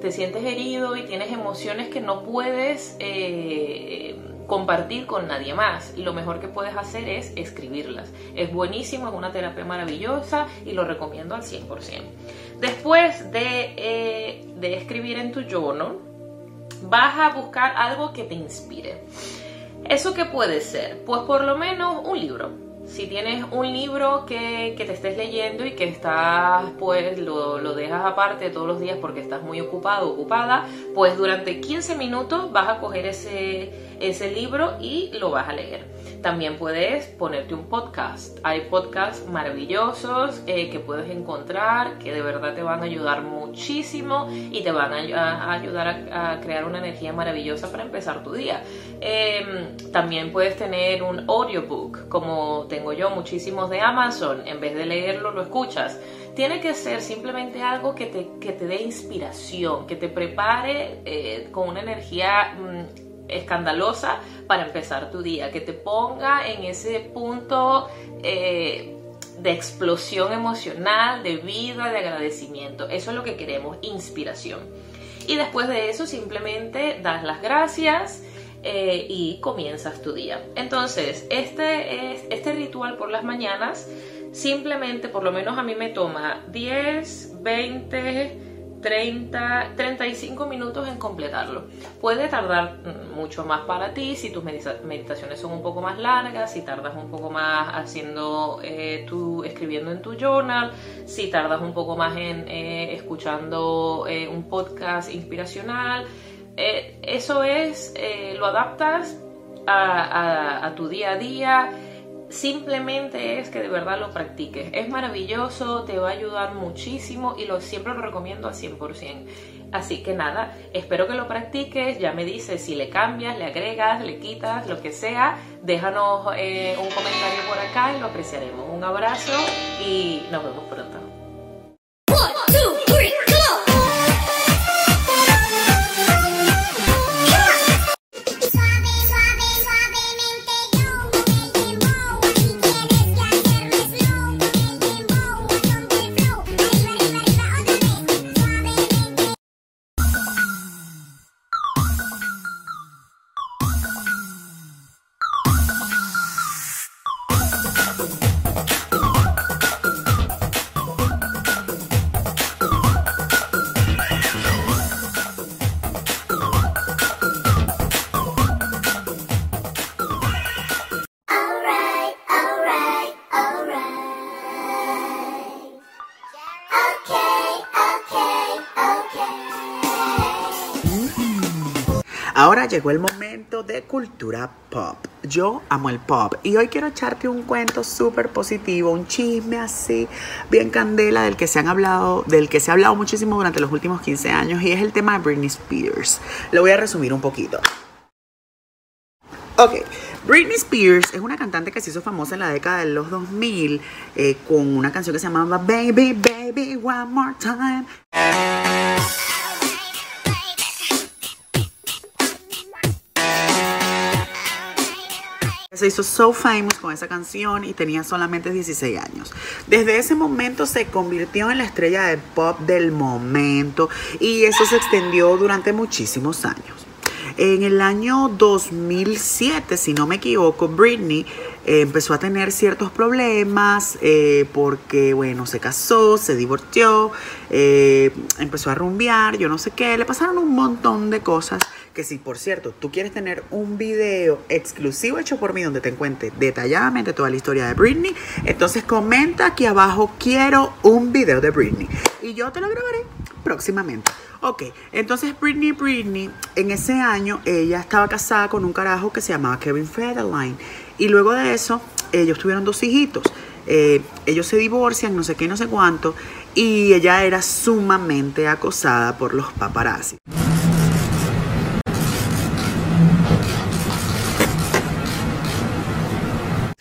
B: te sientes herido y tienes emociones que no puedes eh, compartir con nadie más. Lo mejor que puedes hacer es escribirlas. Es buenísimo, es una terapia maravillosa y lo recomiendo al 100%. Después de, eh, de escribir en tu journal, vas a buscar algo que te inspire. ¿Eso qué puede ser? Pues por lo menos un libro. Si tienes un libro que, te estés leyendo y que estás, pues lo, lo, dejas aparte todos los días porque estás muy ocupado, ocupada, pues durante 15 minutos vas a coger ese, ese libro y lo vas a leer. También puedes ponerte un podcast. Hay podcasts maravillosos eh, que puedes encontrar que de verdad te van a ayudar muchísimo y te van a, ayudar a, crear una energía maravillosa para empezar tu día. Em, también puedes tener un audiobook, como tengo yo muchísimos de Amazon. En vez de leerlo, lo escuchas tiene que ser simplemente algo que te, que te dé inspiración, que te prepare eh, con una energía mm, escandalosa para empezar tu día, que te ponga en ese punto eh, de explosión emocional, de vida, de agradecimiento. Eso es lo que queremos, inspiración. Y después de eso simplemente das las gracias eh, y comienzas tu día. Entonces, este, es, este ritual por las mañanas simplemente, por lo menos a mí me toma 10, 20, 30, 35 minutos en completarlo. Puede tardar mm, mucho más para ti si tus meditaciones son un poco más largas, si tardas un poco más haciendo eh, tu, escribiendo en tu journal, si tardas un poco más en eh, escuchando eh, un podcast inspiracional. eso es, lo adaptas a tu día a día simplemente es que de verdad lo practiques. Es maravilloso, te va a ayudar muchísimo y lo siempre lo recomiendo al 100%. Así que nada, espero que lo practiques, ya me dices si le cambias, le agregas, le quitas, lo que sea, déjanos eh, un comentario por acá y lo apreciaremos. Un abrazo y nos vemos pronto.
A: Ahora llegó el momento de cultura pop. Yo amo el pop y hoy quiero echarte un cuento súper positivo, un chisme así, bien candela del que se han hablado, del que se ha hablado muchísimo durante los últimos 15 años y es el tema de Britney Spears. Lo voy a resumir un poquito. Ok, Britney Spears es una cantante que se hizo famosa en la década de los 2000 eh, con una canción que se llamaba Baby, Baby, One More Time. Se hizo so famous con esa canción y tenía solamente 16 años. Desde ese momento se convirtió en la estrella de pop del momento y eso se extendió durante muchísimos años. En el año 2007, si no me equivoco, Britney eh, empezó a tener ciertos problemas eh, porque, bueno, se casó, se divorció, eh, empezó a rumbear, yo no sé qué, le pasaron un montón de cosas que si por cierto tú quieres tener un video exclusivo hecho por mí donde te cuente detalladamente toda la historia de Britney, entonces comenta aquí abajo quiero un video de Britney y yo te lo grabaré próximamente. Ok, entonces Britney Britney, en ese año ella estaba casada con un carajo que se llamaba Kevin Federline. Y luego de eso, ellos tuvieron dos hijitos. Eh, ellos se divorcian, no sé qué, no sé cuánto. Y ella era sumamente acosada por los paparazzi.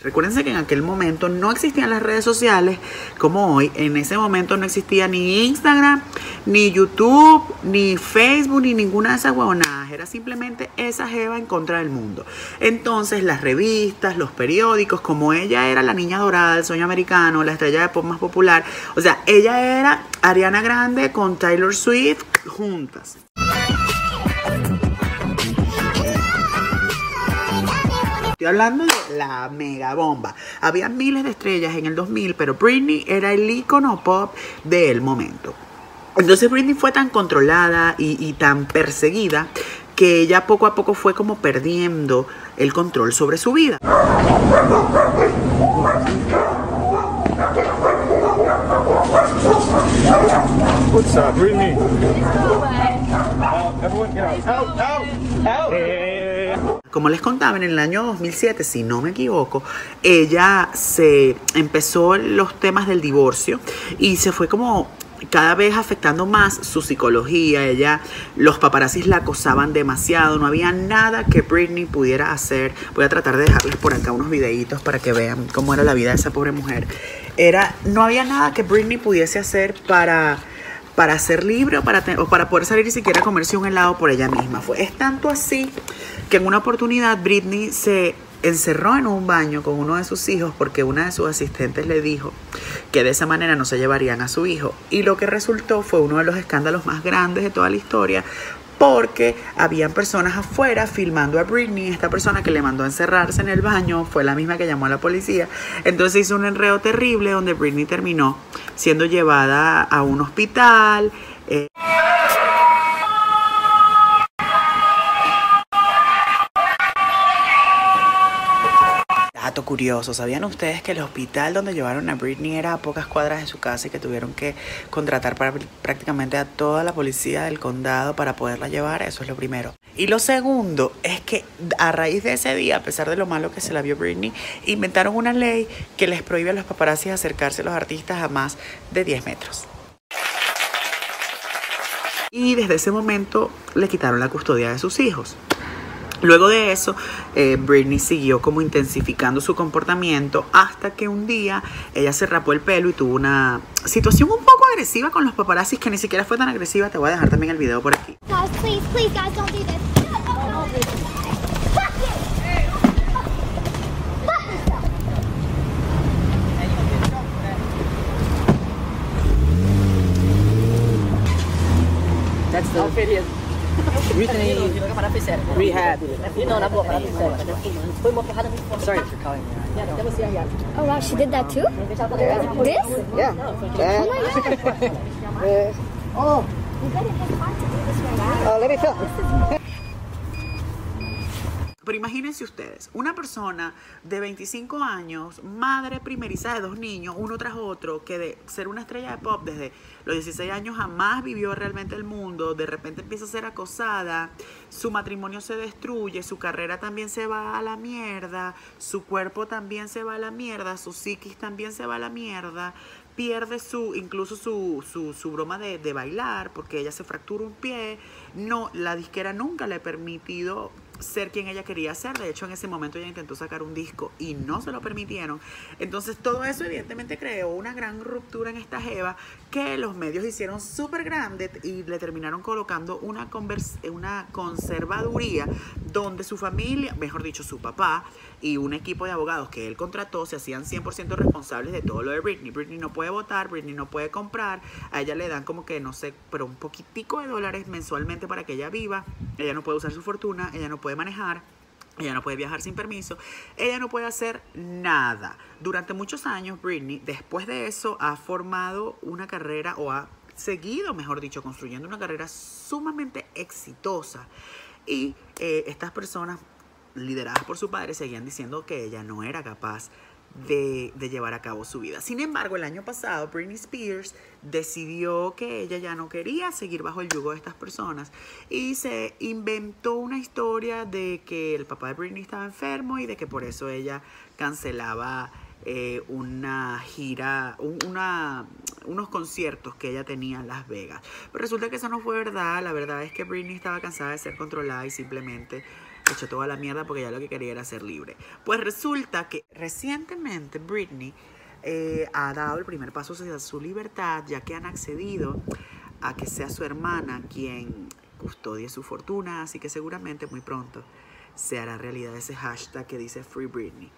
A: Recuérdense que en aquel momento no existían las redes sociales como hoy. En ese momento no existía ni Instagram, ni YouTube, ni Facebook, ni ninguna de esas huevonadas. Era simplemente esa jeva en contra del mundo. Entonces las revistas, los periódicos, como ella era la niña dorada del sueño americano, la estrella de pop más popular. O sea, ella era Ariana Grande con Taylor Swift juntas. Hablando de la mega bomba. Había miles de estrellas en el 2000, pero Britney era el icono pop del momento. Entonces Britney fue tan controlada y, tan perseguida que ella poco a poco fue como perdiendo el control sobre su vida. Britney? Como les contaba, en el año 2007, si no me equivoco, ella se empezó los temas del divorcio y se fue como cada vez afectando más su psicología. Ella, los paparazzis la acosaban demasiado. No había nada que Britney pudiera hacer. Voy a tratar de dejarles por acá unos videitos para que vean cómo era la vida de esa pobre mujer. Era, no había nada que Britney pudiese hacer para para ser libre o para, o para poder salir y siquiera comerse un helado por ella misma. Fue, es tanto así que en una oportunidad Britney se encerró en un baño con uno de sus hijos porque una de sus asistentes le dijo que de esa manera no se llevarían a su hijo. Y lo que resultó fue uno de los escándalos más grandes de toda la historia porque habían personas afuera filmando a Britney. Esta persona que le mandó a encerrarse en el baño fue la misma que llamó a la policía. Entonces hizo un enredo terrible donde Britney terminó siendo llevada a un hospital. eh, Curioso, ¿sabían ustedes que el hospital donde llevaron a Britney era a pocas cuadras de su casa y que tuvieron que contratar para prácticamente a toda la policía del condado para poderla llevar? Eso es lo primero. Y lo segundo es que a raíz de ese día, a pesar de lo malo que se la vio Britney, inventaron una ley que les prohíbe a los paparazzis acercarse a los artistas a más de 10 metros. Y desde ese momento le quitaron la custodia de sus hijos. Luego de eso, eh, Britney siguió como intensificando su comportamiento hasta que un día ella se rapó el pelo y tuvo una situación un poco agresiva con los paparazzis que ni siquiera fue tan agresiva. Te voy a dejar también el video por aquí.
N: Guys, please, please, guys, don't do this.
O: That's the video. Recently, rehab. Sorry for calling you.
N: Oh wow, she did that too? This?
O: Yeah.
N: Oh my god.
O: oh, oh, let me film.
A: Pero imagínense ustedes, una persona de 25 años, madre primeriza de dos niños, uno tras otro, que de ser una estrella de pop desde los 16 años jamás vivió realmente el mundo, de repente empieza a ser acosada, su matrimonio se destruye, su carrera también se va a la mierda, su cuerpo también se va a la mierda, su psiquis también se va a la mierda, pierde su, incluso su, su, su broma de, de bailar, porque ella se fractura un pie, no, la disquera nunca le ha permitido ser quien ella quería ser. De hecho, en ese momento ella intentó sacar un disco y no se lo permitieron. Entonces, todo eso evidentemente creó una gran ruptura en esta Jeva que los medios hicieron súper grande y le terminaron colocando una, una conservaduría donde su familia, mejor dicho, su papá y un equipo de abogados que él contrató se hacían 100% responsables de todo lo de Britney. Britney no puede votar, Britney no puede comprar, a ella le dan como que, no sé, pero un poquitico de dólares mensualmente para que ella viva, ella no puede usar su fortuna, ella no puede manejar. Ella no puede viajar sin permiso. Ella no puede hacer nada. Durante muchos años, Britney, después de eso, ha formado una carrera o ha seguido, mejor dicho, construyendo una carrera sumamente exitosa. Y eh, estas personas, lideradas por su padre, seguían diciendo que ella no era capaz de, llevar a cabo su vida. Sin embargo, el año pasado, Britney Spears decidió que ella ya no quería seguir bajo el yugo de estas personas y se inventó una historia de que el papá de Britney estaba enfermo y de que por eso ella cancelaba eh, una gira, un, una, unos conciertos que ella tenía en Las Vegas. Pero resulta que eso no fue verdad. La verdad es que Britney estaba cansada de ser controlada y simplemente echó toda la mierda porque ya lo que quería era ser libre. Pues resulta que recientemente Britney eh, ha dado el primer paso hacia su libertad, ya que han accedido a que sea su hermana quien custodie su fortuna, así que seguramente muy pronto se hará realidad ese hashtag que dice Free Britney.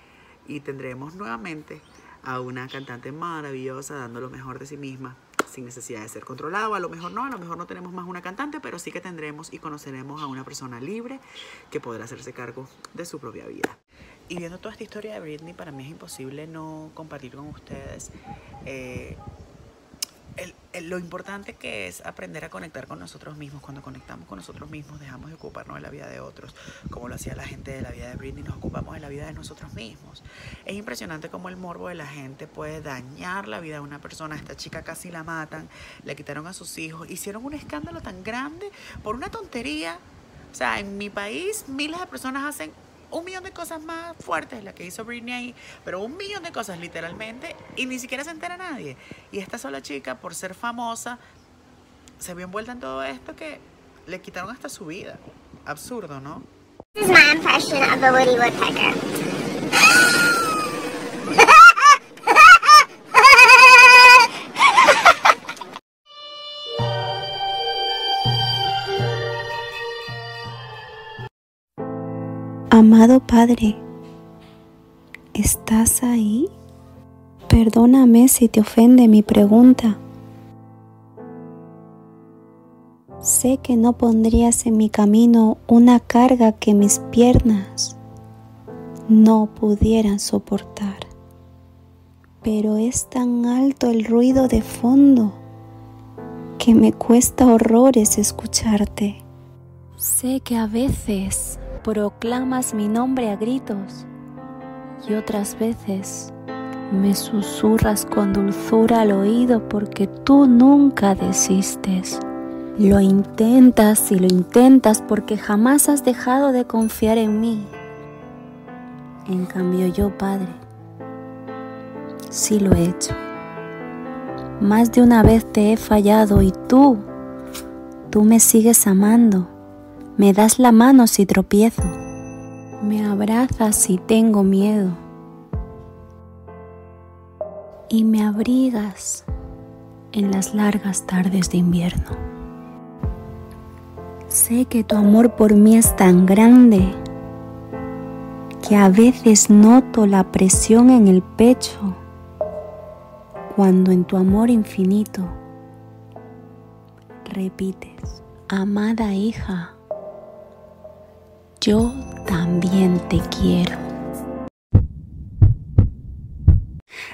A: Y tendremos nuevamente a una cantante maravillosa dando lo mejor de sí misma sin necesidad de ser controlado. A lo mejor no, a lo mejor no tenemos más una cantante, pero sí que tendremos y conoceremos a una persona libre que podrá hacerse cargo de su propia vida. Y viendo toda esta historia de Britney, para mí es imposible no compartir con ustedes eh, lo importante que es aprender a conectar con nosotros mismos. Cuando conectamos con nosotros mismos, dejamos de ocuparnos de la vida de otros, como lo hacía la gente de la vida de Britney, nos ocupamos de la vida de nosotros mismos. Es impresionante cómo el morbo de la gente puede dañar la vida de una persona. Esta chica casi la matan, le quitaron a sus hijos, hicieron un escándalo tan grande por una tontería. O sea, en mi país miles de personas hacen un millón de cosas más fuertes, la que hizo Britney ahí, pero un millón de cosas literalmente, y ni siquiera se entera nadie. Y esta sola chica, por ser famosa, se vio envuelta en todo esto que le quitaron hasta su vida. Absurdo, ¿no?
N: This is my impression of the Woody Woodpecker.
C: Amado Padre, ¿estás ahí? Perdóname si te ofende mi pregunta. Sé que no pondrías en mi camino una carga que mis piernas no pudieran soportar. Pero es tan alto el ruido de fondo que me cuesta horrores escucharte. Sé que a veces proclamas mi nombre a gritos y otras veces me susurras con dulzura al oído porque tú nunca desistes. Lo intentas y lo intentas porque jamás has dejado de confiar en mí. En cambio yo, Padre, sí lo he hecho. Más de una vez te he fallado y tú, tú me sigues amando. Me das la mano si tropiezo. Me abrazas si tengo miedo. Y me abrigas en las largas tardes de invierno. Sé que tu amor por mí es tan grande que a veces noto la presión en el pecho cuando en tu amor infinito repites, amada hija, yo también te quiero.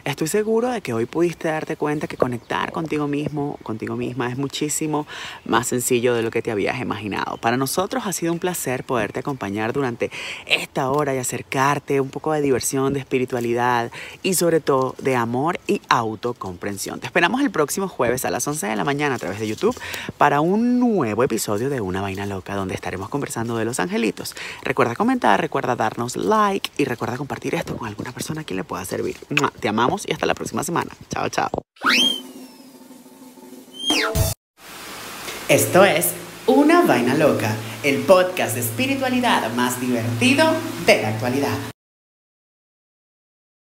A: Estoy seguro de que hoy pudiste darte cuenta que conectar contigo mismo, contigo misma, es muchísimo más sencillo de lo que te habías imaginado. Para nosotros ha sido un placer poderte acompañar durante esta hora y acercarte un poco de diversión, de espiritualidad y sobre todo de amor y autocomprensión. Te esperamos el próximo jueves a las 11 de la mañana a través de YouTube para un nuevo episodio de Una Vaina Loca donde estaremos conversando de los angelitos. Recuerda comentar, recuerda darnos like y recuerda compartir esto con alguna persona a quien le pueda servir. Te y hasta la próxima semana. Chao, chao. Esto es Una Vaina Loca, el podcast de espiritualidad más divertido de la actualidad.